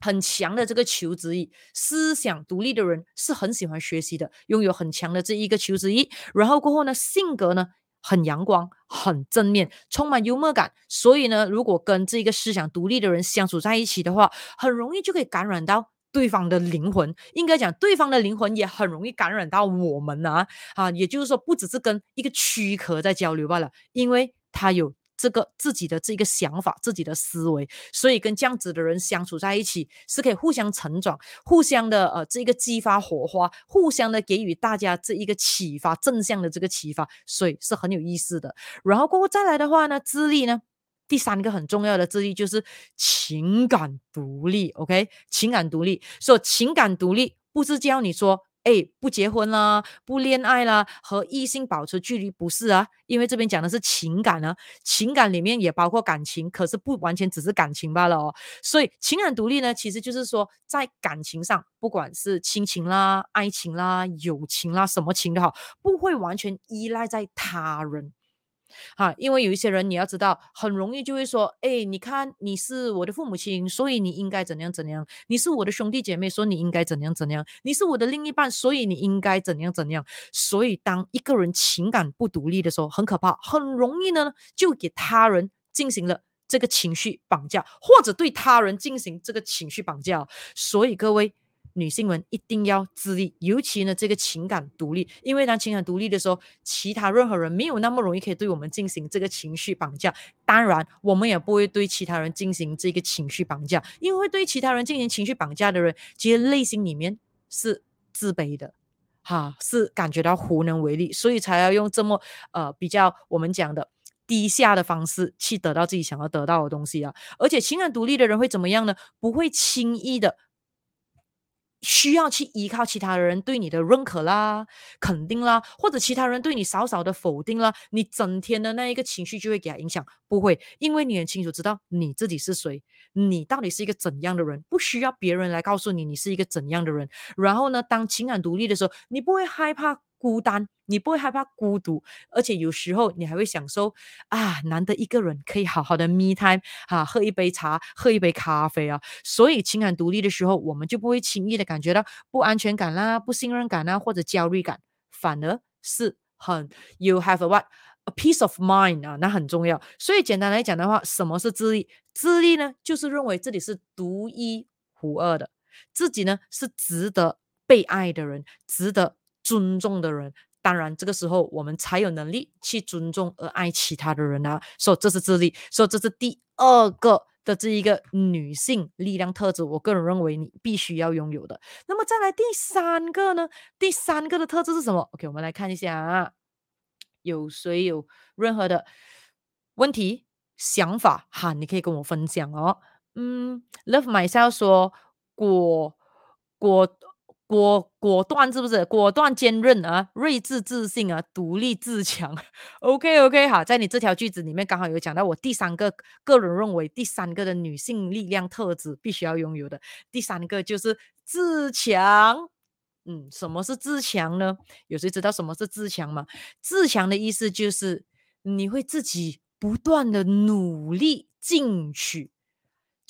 很强的这个求知欲，思想独立的人是很喜欢学习的，拥有很强的这一个求知欲。然后过后呢，性格呢很阳光，很正面，充满幽默感。所以呢，如果跟这个思想独立的人相处在一起的话，很容易就可以感染到对方的灵魂。应该讲，对方的灵魂也很容易感染到我们啊啊！也就是说，不只是跟一个躯壳在交流罢了，因为他有。这个自己的这个想法，自己的思维，所以跟这样子的人相处在一起，是可以互相成长，互相的呃这个激发火花，互相的给予大家这一个启发，正向的这个启发，所以是很有意思的。然后过后再来的话呢，自立呢，第三个很重要的智力就是情感独立，OK，情感独立，所以情感独立不是教你说。哎，不结婚啦，不恋爱啦，和异性保持距离，不是啊？因为这边讲的是情感啊，情感里面也包括感情，可是不完全只是感情罢了哦。所以情感独立呢，其实就是说在感情上，不管是亲情啦、爱情啦、友情啦，什么情都好，不会完全依赖在他人。哈，因为有一些人你要知道，很容易就会说，哎，你看你是我的父母亲，所以你应该怎样怎样；你是我的兄弟姐妹，所以你应该怎样怎样；你是我的另一半，所以你应该怎样怎样。所以当一个人情感不独立的时候，很可怕，很容易呢就给他人进行了这个情绪绑架，或者对他人进行这个情绪绑架。所以各位。女性们一定要自立，尤其呢这个情感独立，因为当情感独立的时候，其他任何人没有那么容易可以对我们进行这个情绪绑架。当然，我们也不会对其他人进行这个情绪绑架，因为对其他人进行情绪绑架的人，其实内心里面是自卑的，哈，是感觉到无能为力，所以才要用这么呃比较我们讲的低下的方式去得到自己想要得到的东西啊。而且情感独立的人会怎么样呢？不会轻易的。需要去依靠其他人对你的认可啦、肯定啦，或者其他人对你少少的否定啦，你整天的那一个情绪就会给他影响。不会，因为你很清楚知道你自己是谁，你到底是一个怎样的人，不需要别人来告诉你你是一个怎样的人。然后呢，当情感独立的时候，你不会害怕。孤单，你不会害怕孤独，而且有时候你还会享受啊，难得一个人可以好好的 me time 啊，喝一杯茶，喝一杯咖啡啊。所以情感独立的时候，我们就不会轻易的感觉到不安全感啦、不信任感啦或者焦虑感，反而是很 you have a what a peace of mind 啊，那很重要。所以简单来讲的话，什么是自立？自立呢，就是认为自己是独一无二的，自己呢是值得被爱的人，值得。尊重的人，当然这个时候我们才有能力去尊重而爱其他的人啊。所以这是自立，所以这是第二个的这一个女性力量特质。我个人认为你必须要拥有的。那么再来第三个呢？第三个的特质是什么？OK，我们来看一下啊。有谁有任何的问题、想法哈？你可以跟我分享哦。嗯，Love myself 说果果。果果断是不是？果断坚韧啊，睿智自信啊，独立自强。OK OK，好，在你这条句子里面刚好有讲到我第三个个人认为第三个的女性力量特质必须要拥有的，第三个就是自强。嗯，什么是自强呢？有谁知道什么是自强吗？自强的意思就是你会自己不断的努力进取。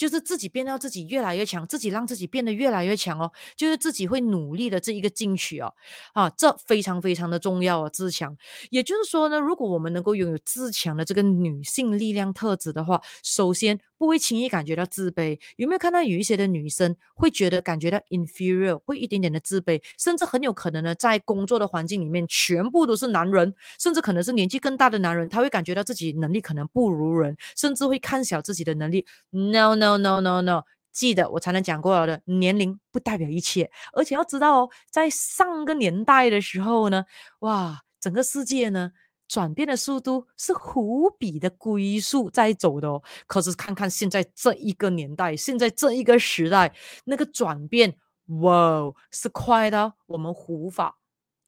就是自己变到自己越来越强，自己让自己变得越来越强哦，就是自己会努力的这一个进取哦，啊，这非常非常的重要哦，自强。也就是说呢，如果我们能够拥有自强的这个女性力量特质的话，首先不会轻易感觉到自卑。有没有看到有一些的女生会觉得感觉到 inferior，会一点点的自卑，甚至很有可能呢，在工作的环境里面全部都是男人，甚至可能是年纪更大的男人，他会感觉到自己能力可能不如人，甚至会看小自己的能力。No no。No no no no！记得我才能讲过的，年龄不代表一切，而且要知道哦，在上个年代的时候呢，哇，整个世界呢转变的速度是无比的龟速在走的哦。可是看看现在这一个年代，现在这一个时代，那个转变，哇，是快到我们无法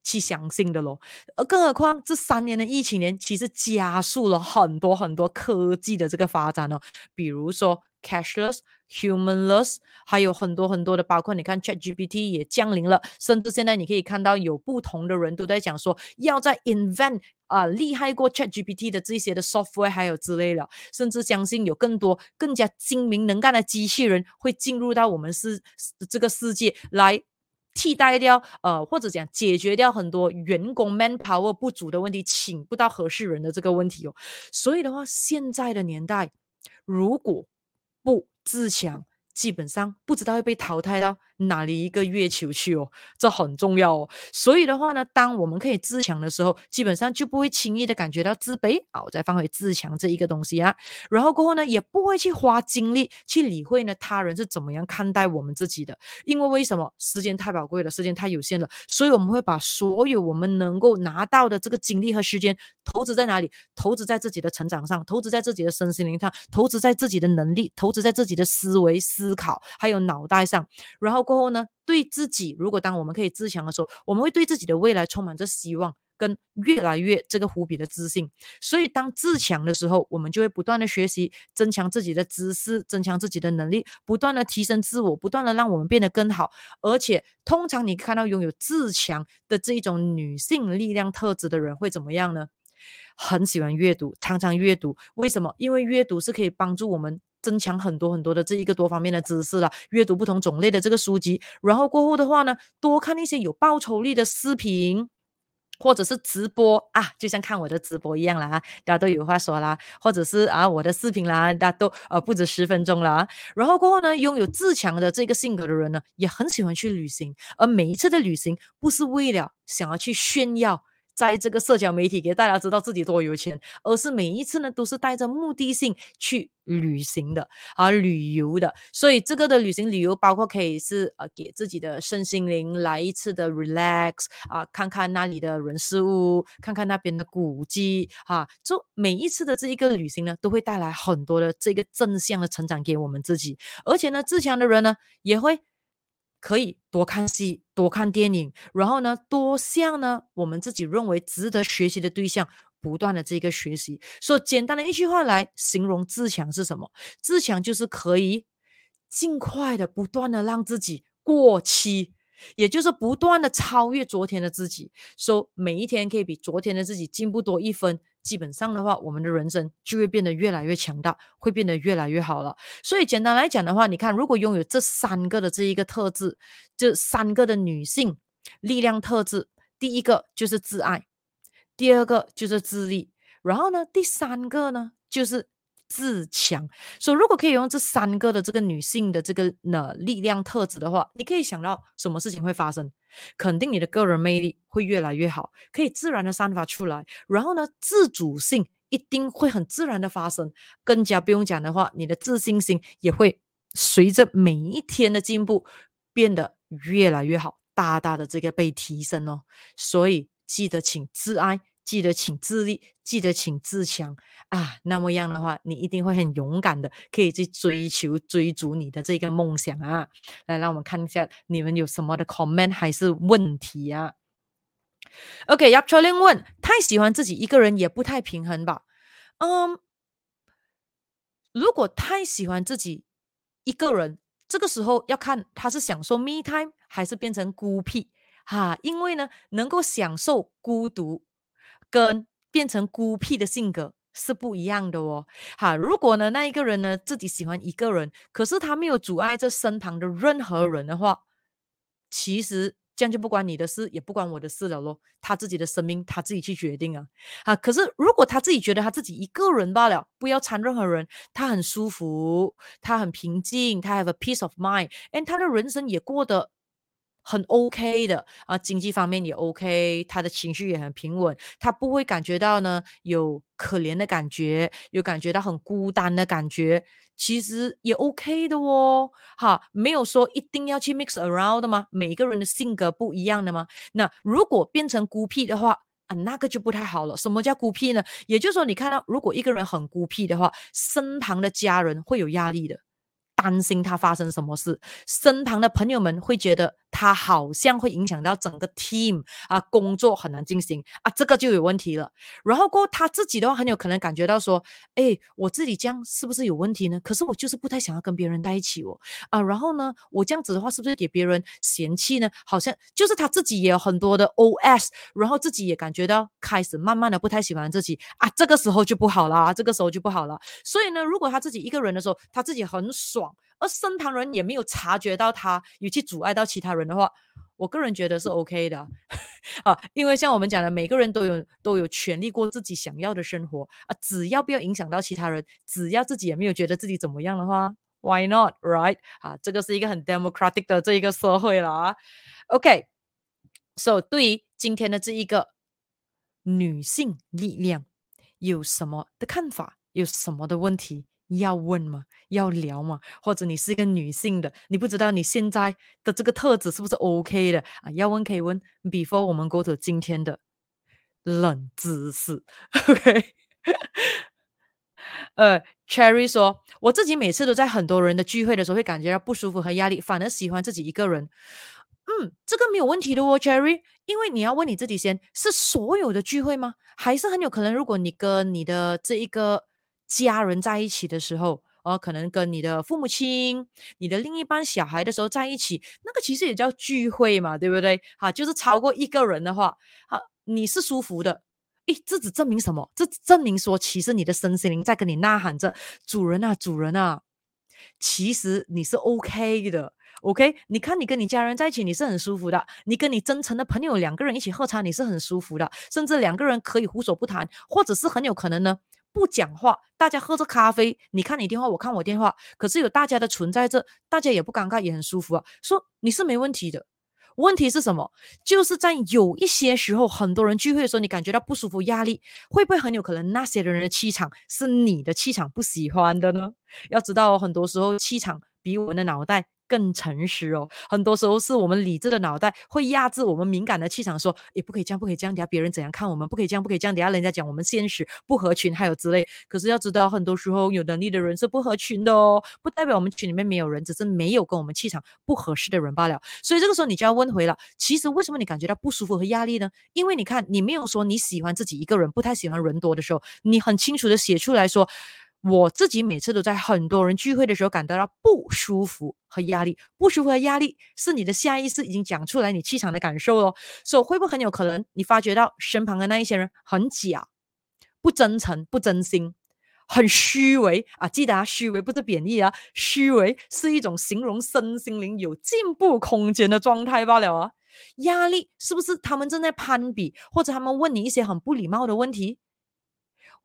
去相信的咯。而更何况这三年的疫情年，其实加速了很多很多科技的这个发展哦，比如说。Cashless, humanless，还有很多很多的，包括你看 ChatGPT 也降临了，甚至现在你可以看到有不同的人都在讲说，要在 invent 啊、呃、厉害过 ChatGPT 的这些的 software 还有之类的，甚至相信有更多更加精明能干的机器人会进入到我们世这个世界来替代掉呃或者讲解决掉很多员工 manpower 不足的问题，请不到合适人的这个问题哦。所以的话，现在的年代如果不自强，基本上不知道会被淘汰到哪里一个月球去哦，这很重要哦。所以的话呢，当我们可以自强的时候，基本上就不会轻易的感觉到自卑。好，再放回自强这一个东西啊，然后过后呢，也不会去花精力去理会呢他人是怎么样看待我们自己的。因为为什么？时间太宝贵了，时间太有限了，所以我们会把所有我们能够拿到的这个精力和时间投资在哪里？投资在自己的成长上，投资在自己的身心灵上，投资在自己的能力，投资在自己的思维思考，还有脑袋上，然后过后呢，对自己，如果当我们可以自强的时候，我们会对自己的未来充满着希望，跟越来越这个无比的自信。所以当自强的时候，我们就会不断的学习，增强自己的知识，增强自己的能力，不断的提升自我，不断的让我们变得更好。而且，通常你看到拥有自强的这一种女性力量特质的人会怎么样呢？很喜欢阅读，常常阅读。为什么？因为阅读是可以帮助我们。增强很多很多的这一个多方面的知识了，阅读不同种类的这个书籍，然后过后的话呢，多看一些有报酬率的视频，或者是直播啊，就像看我的直播一样啦，大家都有话说啦，或者是啊我的视频啦，大家都呃不止十分钟啦，然后过后呢，拥有自强的这个性格的人呢，也很喜欢去旅行，而每一次的旅行不是为了想要去炫耀。在这个社交媒体给大家知道自己多有钱，而是每一次呢都是带着目的性去旅行的啊，旅游的。所以这个的旅行旅游包括可以是呃给自己的身心灵来一次的 relax 啊，看看那里的人事物，看看那边的古迹啊，就每一次的这一个旅行呢，都会带来很多的这个正向的成长给我们自己。而且呢，自强的人呢也会。可以多看戏，多看电影，然后呢，多向呢我们自己认为值得学习的对象不断的这个学习。所以简单的一句话来形容自强是什么？自强就是可以尽快的不断的让自己过期。也就是不断的超越昨天的自己，说每一天可以比昨天的自己进步多一分，基本上的话，我们的人生就会变得越来越强大，会变得越来越好了。所以简单来讲的话，你看，如果拥有这三个的这一个特质，这三个的女性力量特质，第一个就是自爱，第二个就是自立，然后呢，第三个呢就是。自强，所以如果可以用这三个的这个女性的这个呢力量特质的话，你可以想到什么事情会发生？肯定你的个人魅力会越来越好，可以自然的散发出来。然后呢，自主性一定会很自然的发生。更加不用讲的话，你的自信心也会随着每一天的进步变得越来越好，大大的这个被提升哦。所以记得请自爱。记得请自立，记得请自强啊！那么样的话，你一定会很勇敢的，可以去追求、追逐你的这个梦想啊！来，让我们看一下你们有什么的 comment 还是问题啊？OK，要 c h 问：太喜欢自己一个人也不太平衡吧？嗯，如果太喜欢自己一个人，这个时候要看他是享受 me time 还是变成孤僻。哈，因为呢，能够享受孤独，跟变成孤僻的性格是不一样的哦。哈，如果呢，那一个人呢，自己喜欢一个人，可是他没有阻碍这身旁的任何人的话，其实。这样就不关你的事，也不关我的事了咯。他自己的生命，他自己去决定啊！啊，可是如果他自己觉得他自己一个人罢了，不要掺任何人，他很舒服，他很平静，他 have a peace of mind，哎他的人生也过得很 OK 的啊，经济方面也 OK，他的情绪也很平稳，他不会感觉到呢有可怜的感觉，有感觉到很孤单的感觉。其实也 OK 的哦，哈，没有说一定要去 mix around 的吗？每个人的性格不一样的吗？那如果变成孤僻的话，啊，那个就不太好了。什么叫孤僻呢？也就是说，你看到如果一个人很孤僻的话，身旁的家人会有压力的。担心他发生什么事，身旁的朋友们会觉得他好像会影响到整个 team 啊，工作很难进行啊，这个就有问题了。然后过他自己的话，很有可能感觉到说，哎，我自己这样是不是有问题呢？可是我就是不太想要跟别人在一起哦，啊，然后呢，我这样子的话是不是给别人嫌弃呢？好像就是他自己也有很多的 OS，然后自己也感觉到开始慢慢的不太喜欢自己啊，这个时候就不好了，这个时候就不好了。所以呢，如果他自己一个人的时候，他自己很爽。而身旁人也没有察觉到他有去阻碍到其他人的话，我个人觉得是 OK 的 *laughs* 啊，因为像我们讲的，每个人都有都有权利过自己想要的生活啊，只要不要影响到其他人，只要自己也没有觉得自己怎么样的话，Why not, right？啊，这个是一个很 democratic 的这一个社会了啊。OK，so、对于今天的这一个女性力量有什么的看法？有什么的问题？要问吗？要聊吗？或者你是一个女性的，你不知道你现在的这个特质是不是 OK 的啊？要问可以问。Before 我们 go to 今天的冷知识，*laughs* OK？*laughs* 呃，Cherry 说，我自己每次都在很多人的聚会的时候会感觉到不舒服和压力，反而喜欢自己一个人。嗯，这个没有问题的哦，Cherry，因为你要问你自己先，是所有的聚会吗？还是很有可能，如果你跟你的这一个。家人在一起的时候，哦，可能跟你的父母亲、你的另一半小孩的时候在一起，那个其实也叫聚会嘛，对不对？哈，就是超过一个人的话，哈，你是舒服的。诶，这只证明什么？这证明说，其实你的身心灵在跟你呐喊着：“主人啊，主人啊，其实你是 OK 的。”OK，你看你跟你家人在一起，你是很舒服的；你跟你真诚的朋友两个人一起喝茶，你是很舒服的，甚至两个人可以无所不谈，或者是很有可能呢。不讲话，大家喝着咖啡，你看你电话，我看我电话，可是有大家的存在着，大家也不尴尬，也很舒服啊。说你是没问题的，问题是什么？就是在有一些时候，很多人聚会的时候，你感觉到不舒服、压力，会不会很有可能那些人的气场是你的气场不喜欢的呢？要知道，很多时候气场比我们的脑袋。更诚实哦，很多时候是我们理智的脑袋会压制我们敏感的气场，说，也不可以这样，不可以这样，等下别人怎样看我们，不可以这样，不可以这样，等下人家讲我们现实不合群，还有之类。可是要知道，很多时候有能力的人是不合群的哦，不代表我们群里面没有人，只是没有跟我们气场不合适的人罢了。所以这个时候你就要问回了，其实为什么你感觉到不舒服和压力呢？因为你看，你没有说你喜欢自己一个人，不太喜欢人多的时候，你很清楚的写出来说。我自己每次都在很多人聚会的时候感到到不舒服和压力，不舒服和压力是你的下意识已经讲出来你气场的感受哦。所以会不会很有可能你发觉到身旁的那一些人很假、不真诚、不真心、很虚伪啊？记得啊，虚伪不是贬义啊，虚伪是一种形容身心灵有进步空间的状态罢了啊。压力是不是他们正在攀比，或者他们问你一些很不礼貌的问题？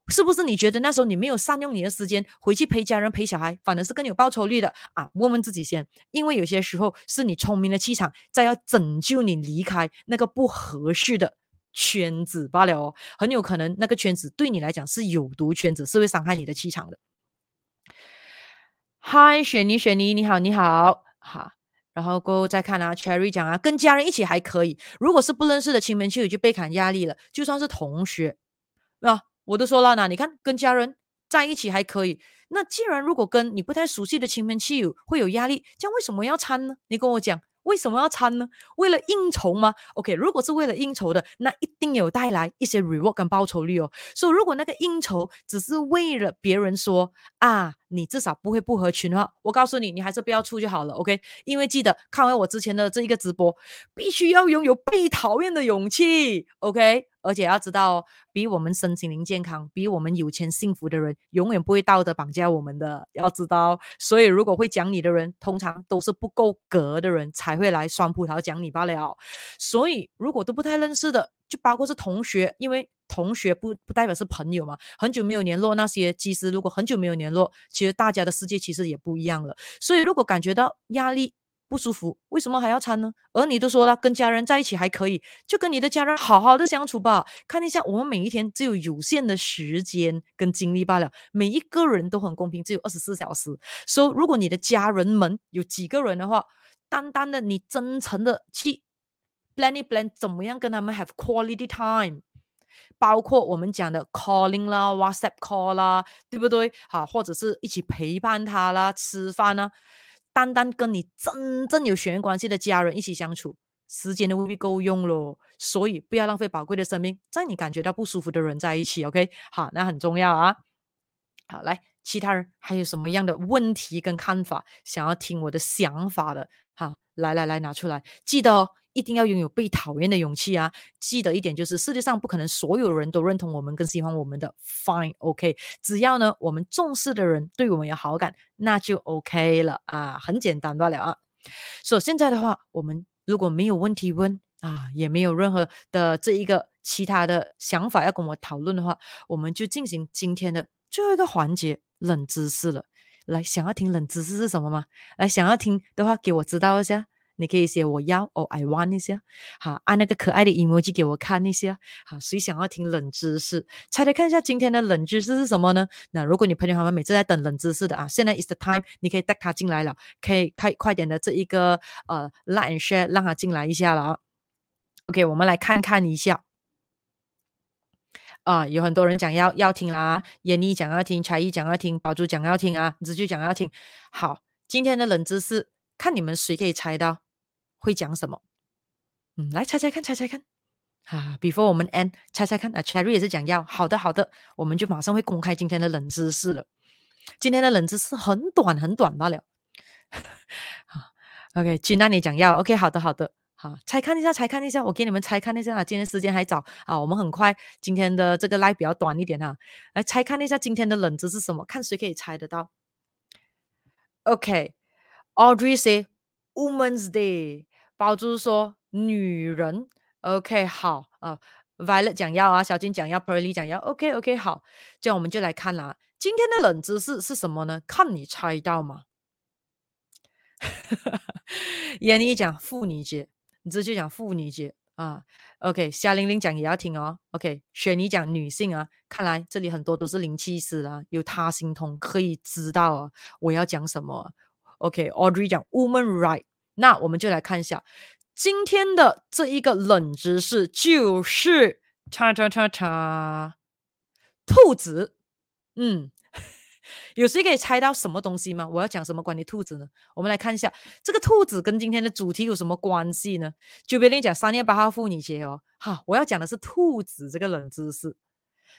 是不是你觉得那时候你没有善用你的时间回去陪家人陪小孩，反而是更有报酬率的啊？问问自己先，因为有些时候是你聪明的气场在要拯救你离开那个不合适的圈子罢了哦。很有可能那个圈子对你来讲是有毒圈子，是会伤害你的气场的。嗨，雪妮，雪妮，你好，你好，好。然后过后再看啊，Cherry 讲啊，跟家人一起还可以，如果是不认识的亲朋戚友就倍感压力了，就算是同学啊。我都说了呢，你看跟家人在一起还可以，那既然如果跟你不太熟悉的亲朋戚友会有压力，这样为什么要参呢？你跟我讲为什么要参呢？为了应酬吗？OK，如果是为了应酬的，那一定有带来一些 reward 跟报酬率哦。所以如果那个应酬只是为了别人说啊，你至少不会不合群哈。我告诉你，你还是不要出就好了，OK？因为记得看完我之前的这一个直播，必须要拥有被讨厌的勇气，OK？而且要知道，比我们身心灵健康、比我们有钱幸福的人，永远不会道德绑架我们的。要知道，所以如果会讲你的人，通常都是不够格的人才会来酸葡萄讲你罢了。所以，如果都不太认识的，就包括是同学，因为同学不不代表是朋友嘛。很久没有联络那些，其实如果很久没有联络，其实大家的世界其实也不一样了。所以，如果感觉到压力，不舒服，为什么还要参呢？而你都说了，跟家人在一起还可以，就跟你的家人好好的相处吧。看一下，我们每一天只有有限的时间跟精力罢了，每一个人都很公平，只有二十四小时。所以，如果你的家人们有几个人的话，单单的你真诚的去 plan 一 plan，怎么样跟他们 have quality time，包括我们讲的 calling 啦、WhatsApp call 啦，对不对？好，或者是一起陪伴他啦、吃饭啦。单单跟你真正有血缘关系的家人一起相处，时间都未必够用咯。所以不要浪费宝贵的生命，在你感觉到不舒服的人在一起。OK，好，那很重要啊。好，来，其他人还有什么样的问题跟看法，想要听我的想法的？好，来来来，拿出来，记得哦。一定要拥有被讨厌的勇气啊！记得一点就是，世界上不可能所有人都认同我们、更喜欢我们的。Fine，OK，只要呢，我们重视的人对我们有好感，那就 OK 了啊，很简单罢了啊。所以现在的话，我们如果没有问题问啊，也没有任何的这一个其他的想法要跟我讨论的话，我们就进行今天的最后一个环节——冷知识了。来，想要听冷知识是什么吗？来，想要听的话，给我知道一下。你可以写我要哦，I want 那些，好，按那个可爱的 emoji 给我看那些，好，谁想要听冷知识？猜猜看一下今天的冷知识是什么呢？那如果你朋友他们每次在等冷知识的啊，现在 is the time，你可以带他进来了，可以快快点的这一个呃 like and share 让他进来一下了啊。OK，我们来看看一下，啊，有很多人讲要要听啦，闫妮讲要听，才艺讲要听，宝珠讲要听啊，子駒讲要听。好，今天的冷知识，看你们谁可以猜到。会讲什么？嗯，来猜猜看，猜猜看。啊，before 我们 end，猜猜看。啊，Cherry 也是讲要。好的，好的，我们就马上会公开今天的冷知识了。今天的冷知识很短，很短罢了。*laughs* 好，OK，去那里讲要。OK，好的，好的。好，猜看一下，猜看一下。我给你们猜看一下啊。今天时间还早啊，我们很快。今天的这个 live 比较短一点哈。来猜看一下今天的冷知识是什么？看谁可以猜得到。OK，Audrey、okay, say Women's Day。宝珠说：“女人，OK，好啊。Violet 讲要啊，小金讲要，Pearly 讲要，OK，OK，、好。这样我们就来看啦。今天的冷知识是什么呢？看你猜到吗？*laughs* 闫妮讲妇女节，你直接讲妇女节啊。OK，夏玲玲讲也要听哦。OK，雪妮讲女性啊。看来这里很多都是零七师啊，有他心通，可以知道啊我要讲什么。OK，Audrey、讲 Woman Right。”那我们就来看一下今天的这一个冷知识，就是叉叉叉叉兔子。嗯，*laughs* 有谁可以猜到什么东西吗？我要讲什么关于兔子呢？我们来看一下这个兔子跟今天的主题有什么关系呢？就别人讲三月八号妇女节哦，好，我要讲的是兔子这个冷知识。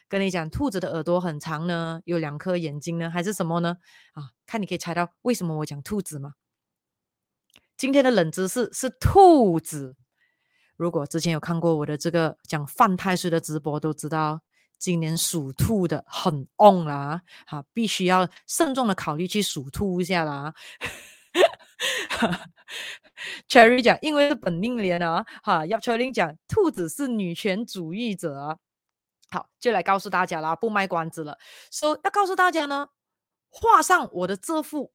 跟你讲，兔子的耳朵很长呢，有两颗眼睛呢，还是什么呢？啊，看你可以猜到为什么我讲兔子吗？今天的冷知识是兔子。如果之前有看过我的这个讲犯太岁的直播，都知道今年属兔的很旺啦，哈，必须要慎重的考虑去属兔一下啦。*laughs* Cherry 讲，因为是本命年啊，哈，叶秋玲讲，兔子是女权主义者。好，就来告诉大家啦，不卖关子了，说、要告诉大家呢，画上我的这幅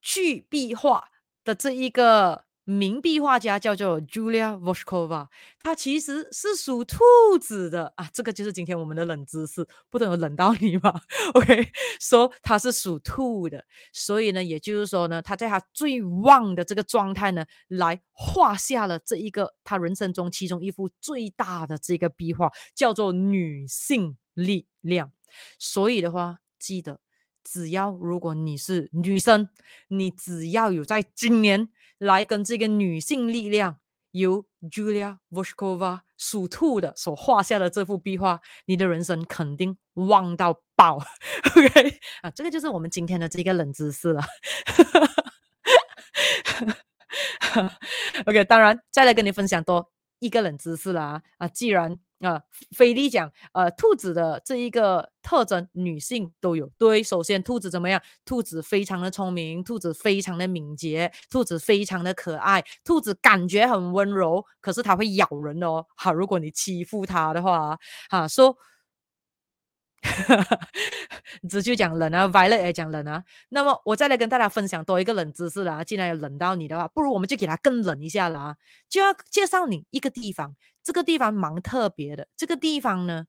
巨壁画。的这一个名壁画家叫做 Julia Voskova，她其实是属兔子的啊，这个就是今天我们的冷知识，不能有冷到你吗？OK，*laughs* 说、so, 她是属兔的，所以呢，也就是说呢，她在她最旺的这个状态呢，来画下了这一个她人生中其中一幅最大的这个壁画，叫做女性力量。所以的话，记得。只要如果你是女生，你只要有在今年来跟这个女性力量由 Julia Voskova 属兔的所画下的这幅壁画，你的人生肯定旺到爆。*laughs* OK 啊，这个就是我们今天的这个冷知识了。*laughs* OK，当然再来跟你分享多一个冷知识啦。啊，既然啊，菲力讲，呃，兔子的这一个特征，女性都有。对，首先兔子怎么样？兔子非常的聪明，兔子非常的敏捷，兔子非常的可爱，兔子感觉很温柔，可是它会咬人哦。*laughs* 好，如果你欺负它的话，哈，说、*laughs* 只就讲冷啊，Violet 也讲冷啊。那么我再来跟大家分享多一个冷知识啦。既然有冷到你的话，不如我们就给它更冷一下啦。就要介绍你一个地方，这个地方蛮特别的。这个地方呢，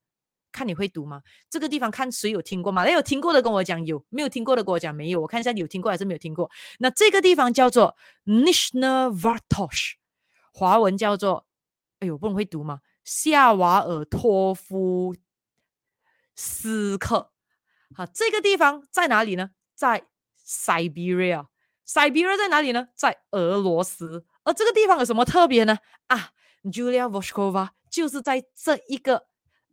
看你会读吗？这个地方看谁有听过吗？有听过的跟我讲有，没有听过的跟我讲没有。我看一下你有听过还是没有听过。那这个地方叫做 n i s h n a v a r t o s h 华文叫做，哎呦，不能会读吗？夏瓦尔托夫。斯克，好，这个地方在哪里呢？在 Siberia。Siberia 在哪里呢？在俄罗斯。而这个地方有什么特别呢？啊，Julia Voskova 就是在这一个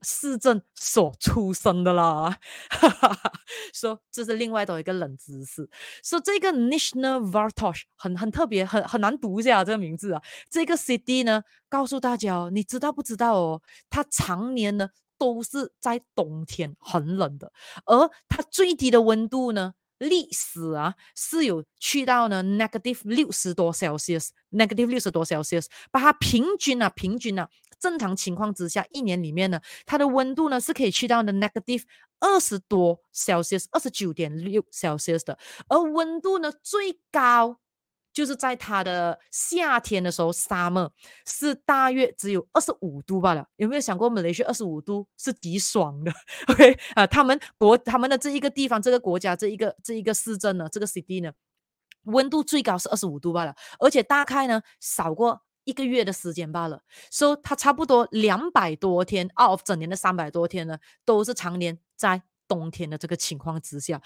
市镇所出生的啦。哈哈哈，说这是另外的一个冷知识。说这个 Nizhny Vartosh 很很特别，很很难读一下这个名字啊。这个 city 呢，告诉大家哦，你知道不知道哦？它常年呢。都是在冬天很冷的，而它最低的温度呢，历史啊是有去到呢 negative 六十多 Celsius，negative 六十多 Celsius，把它平均啊平均啊，正常情况之下，一年里面呢，它的温度呢是可以去到的 negative 二十多 Celsius，二十九点六 Celsius 的，而温度呢最高。就是在它的夏天的时候，summer 是大约只有二十五度罢了。有没有想过，马来西亚二十五度是极爽的？*laughs* OK 啊，他们国他们的这一个地方，这个国家，这一个这一个市镇呢，这个 city 呢，温度最高是二十五度罢了，而且大概呢少过一个月的时间罢了。所以它差不多两百多天，out of 整年的三百多天呢，都是常年在冬天的这个情况之下。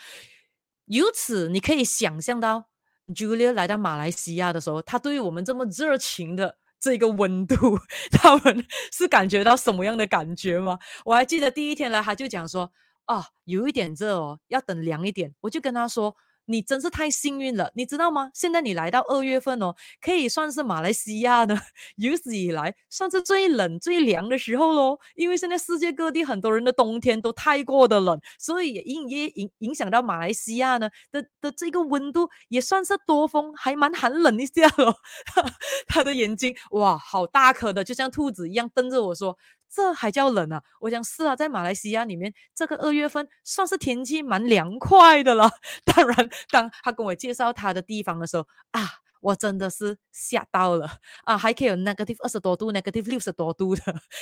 由此你可以想象到。Julia 来到马来西亚的时候，他对于我们这么热情的这个温度，*laughs* 他们是感觉到什么样的感觉吗？我还记得第一天来，他就讲说：“哦，有一点热哦，要等凉一点。”我就跟他说。你真是太幸运了，你知道吗？现在你来到二月份哦，可以算是马来西亚的有史以来算是最冷最凉的时候喽。因为现在世界各地很多人的冬天都太过的冷，所以也影也影影响到马来西亚呢的的这个温度也算是多风，还蛮寒冷一下哦。*laughs* 他的眼睛哇，好大颗的，就像兔子一样瞪着我说。这还叫冷啊？我想是啊，在马来西亚里面，这个二月份算是天气蛮凉快的了。*laughs* 当然，当他跟我介绍他的地方的时候啊，我真的是吓到了啊，还可以有 negative 二十多度，negative 六十多度的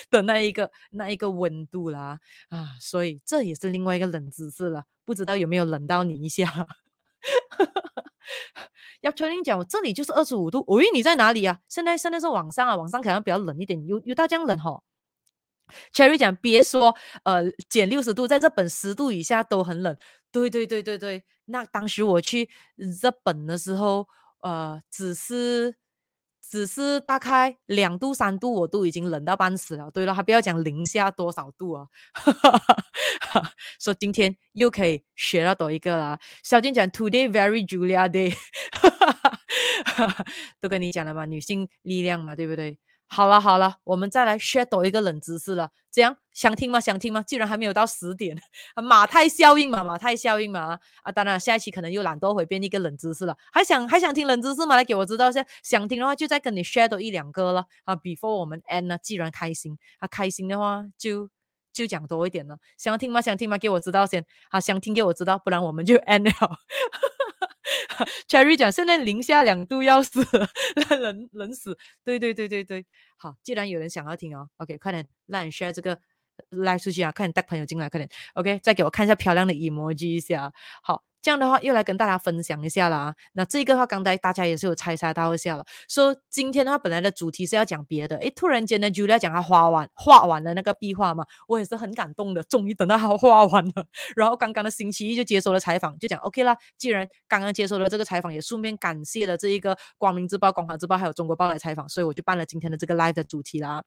的那一个那一个温度啦啊，所以这也是另外一个冷知识了。不知道有没有冷到你一下？*laughs* 要确定讲，我这里就是二十五度。喂，你在哪里啊？现在现在是晚上啊，晚上可能比较冷一点，有有到这样冷哈 *laughs* Cherry 讲，别说，呃，减六十度，在日本十度以下都很冷。对对对对对，那当时我去日本的时候，呃，只是只是大概两度三度，我都已经冷到半死了。对了，还不要讲零下多少度啊！*laughs* 说今天又可以学到多一个啦。小金讲，Today very Julia day，*laughs* 都跟你讲了嘛，女性力量嘛，对不对？好了好了，我们再来 shadow 一个冷知识了。这样想听吗？想听吗？既然还没有到十点，*laughs* 马太效应嘛，马太效应嘛。啊，当然下一期可能又懒惰会变一个冷知识了。还想还想听冷知识吗？来给我知道一下。想听的话，就再跟你 shadow 一两个了。啊，before 我们 end 呢，既然开心，啊，开心的话就就讲多一点了。想听吗？想听吗？给我知道先。啊，想听给我知道，不然我们就 end 了。*laughs* Cherry 讲，现在零下两度要死，*laughs* 冷冷死。对对对对对，好，既然有人想要听哦，OK，快点让你 share 这个来出去啊，快点带朋友进来，快点，OK，再给我看一下漂亮的 emoji 一下，好。这样的话，又来跟大家分享一下啦。那这个话，刚才大家也是有猜猜到一下了。说、今天的话，本来的主题是要讲别的，诶，突然间呢，Julia 讲他画完画完了那个壁画嘛，我也是很感动的。终于等到他画完了，然后刚刚的星期一就接受了采访，就讲 OK 啦。既然刚刚接受了这个采访，也顺便感谢了这一个光明日报、广华日报还有中国报来采访，所以我就办了今天的这个 live 的主题啦。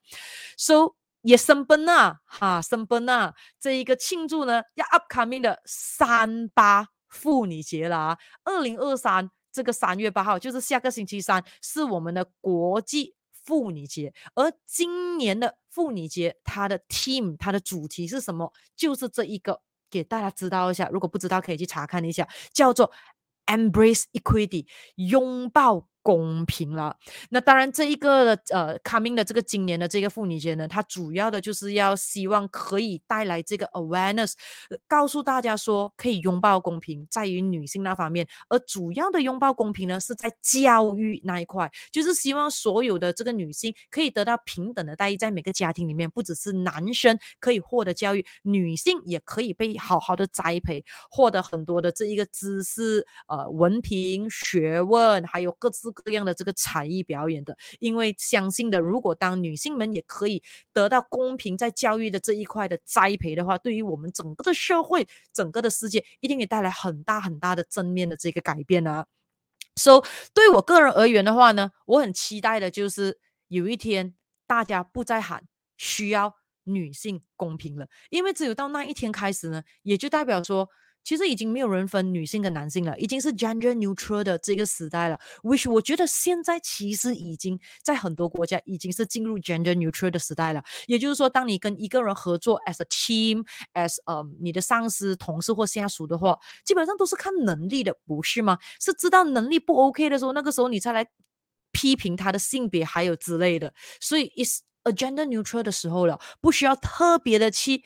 So 也生奔啦，哈，生奔啦，这一个庆祝呢，要 upcoming 的三八。妇女节啦，二零二三这个三月八号就是下个星期三，是我们的国际妇女节。而今年的妇女节，它的 team 它的主题是什么？就是这一个，给大家知道一下。如果不知道，可以去查看一下，叫做 Embrace Equity，拥抱。公平了，那当然这一个呃，coming 的这个今年的这个妇女节呢，它主要的就是要希望可以带来这个 awareness，告诉大家说可以拥抱公平，在于女性那方面，而主要的拥抱公平呢是在教育那一块，就是希望所有的这个女性可以得到平等的待遇，在每个家庭里面，不只是男生可以获得教育，女性也可以被好好的栽培，获得很多的这一个知识、呃文凭、学问，还有各自。各样的这个才艺表演的，因为相信的，如果当女性们也可以得到公平在教育的这一块的栽培的话，对于我们整个的社会、整个的世界，一定也带来很大很大的正面的这个改变啊。So，对我个人而言的话呢，我很期待的就是有一天大家不再喊需要女性公平了，因为只有到那一天开始呢，也就代表说。其实已经没有人分女性跟男性了，已经是 gender neutral 的这个时代了。which 我觉得现在其实已经在很多国家已经是进入 gender neutral 的时代了。也就是说，当你跟一个人合作 as a team，as 呃、um, 你的上司、同事或下属的话，基本上都是看能力的，不是吗？是知道能力不 OK 的时候，那个时候你才来批评他的性别还有之类的。所以 is a gender neutral 的时候了，不需要特别的去。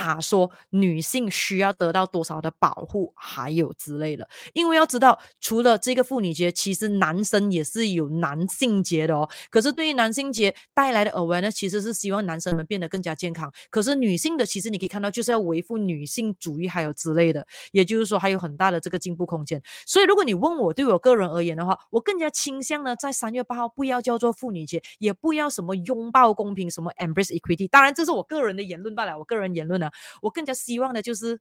打说女性需要得到多少的保护，还有之类的，因为要知道，除了这个妇女节，其实男生也是有男性节的哦。可是对于男性节带来的 awareness，其实是希望男生们变得更加健康。可是女性的，其实你可以看到，就是要维护女性主义，还有之类的。也就是说，还有很大的这个进步空间。所以，如果你问我，对我个人而言的话，我更加倾向呢，在三月八号不要叫做妇女节，也不要什么拥抱公平，什么 embrace equity。当然，这是我个人的言论罢了，我个人言论呢。我更加希望的就是，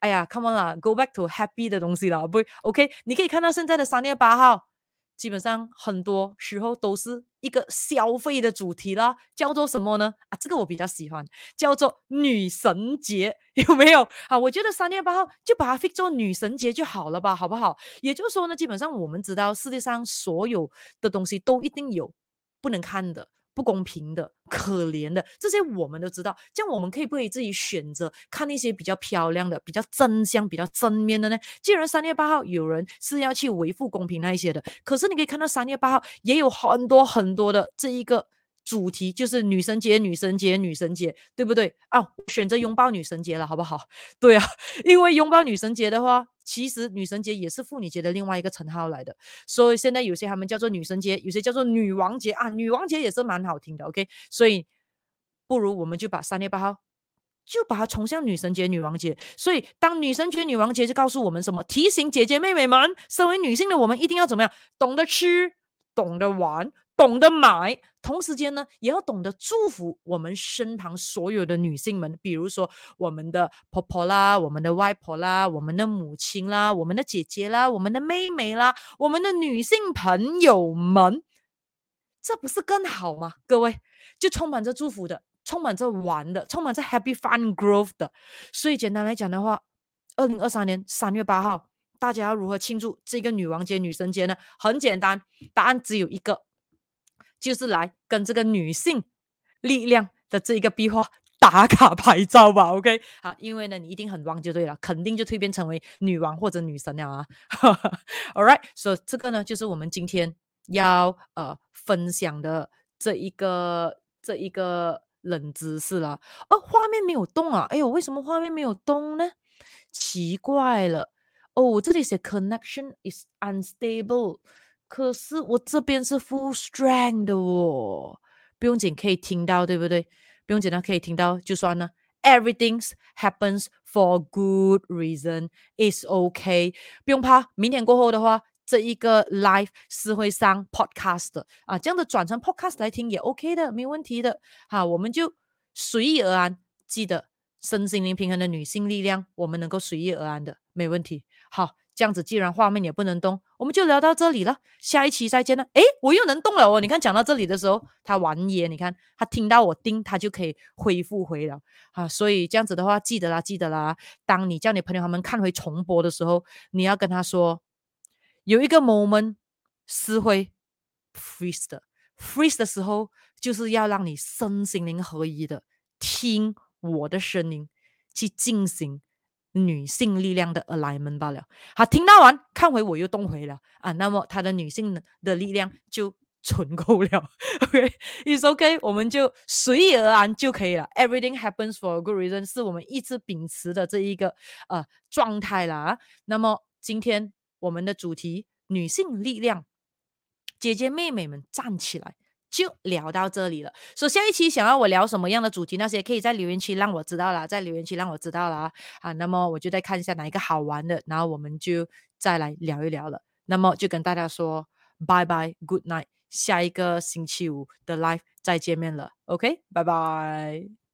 哎呀，come on 啦，go back to happy 的东西啦，不，OK？你可以看到现在的三月八号，基本上很多时候都是一个消费的主题啦，叫做什么呢？啊，这个我比较喜欢，叫做女神节，*laughs* 有没有？啊，我觉得三月八号就把它 fit 做女神节就好了吧，好不好？也就是说呢，基本上我们知道世界上所有的东西都一定有不能看的。不公平的、可怜的，这些我们都知道。这样我们可以不可以自己选择看那些比较漂亮的、比较正向、比较正面的呢？既然三月八号有人是要去维护公平那一些的，可是你可以看到三月八号也有很多很多的这一个。主题就是女神节，女神节，女神节，对不对啊？选择拥抱女神节了，好不好？*laughs* 对啊，因为拥抱女神节的话，其实女神节也是妇女节的另外一个称号来的。所以现在有些他们叫做女神节，有些叫做女王节啊。女王节也是蛮好听的，OK。所以不如我们就把三月八号就把它冲向女神节、女王节。所以当女神节、女王节就告诉我们什么？提醒姐姐妹妹们，身为女性的我们一定要怎么样？懂得吃，懂得玩。懂得买，同时间呢，也要懂得祝福我们身旁所有的女性们，比如说我们的婆婆啦，我们的外婆啦，我们的母亲啦，我们的姐姐啦，我们的妹妹啦，我们的女性朋友们，这不是更好吗？各位，就充满着祝福的，充满着玩的，充满着 happy fun growth 的。所以简单来讲的话，二零二三年三月八号，大家要如何庆祝这个女王节、女神节呢？很简单，答案只有一个。就是来跟这个女性力量的这一个壁画打卡拍照吧，*laughs* OK？好，因为呢，你一定很旺就对了，肯定就蜕变成为女王或者女神了啊。*laughs* All right，所以这个呢，就是我们今天要呃分享的这一个这一个冷知识了。哦，画面没有动啊！哎呦，为什么画面没有动呢？奇怪了。哦，这里写 connection is unstable。可是我这边是 full strength 的哦，不用紧，可以听到，对不对？不用紧，那可以听到就算了。Everything happens for good reason. It's okay，不用怕。明天过后的话，这一个 live 是会上 podcast 的啊，这样的转成 podcast 来听也 OK 的，没问题的。好，我们就随遇而安。记得身心灵平衡的女性力量，我们能够随遇而安的，没问题。好。这样子，既然画面也不能动，我们就聊到这里了。下一期再见了。诶，我又能动了哦！你看，讲到这里的时候，他玩耶，你看他听到我叮，他就可以恢复回了啊。所以这样子的话，记得啦，记得啦。当你叫你朋友他们看回重播的时候，你要跟他说，有一个 moment 是会 freeze 的，freeze 的时候就是要让你身心灵合一的听我的声音去进行。女性力量的 alignment 罢了。好，听到完，看回我又动回了啊。那么她的女性的力量就存够了。*laughs* OK，it's OK，我们就随遇而安就可以了。Everything happens for a good reason，是我们一直秉持的这一个呃状态了啊。那么今天我们的主题，女性力量，姐姐妹妹们站起来。就聊到这里了。所以下一期想要我聊什么样的主题，那些可以在留言区让我知道了，在留言区让我知道了啊。啊，那么我就再看一下哪一个好玩的，然后我们就再来聊一聊了。那么就跟大家说拜拜，Good night，下一个星期五的 Live 再见面了。OK，拜拜。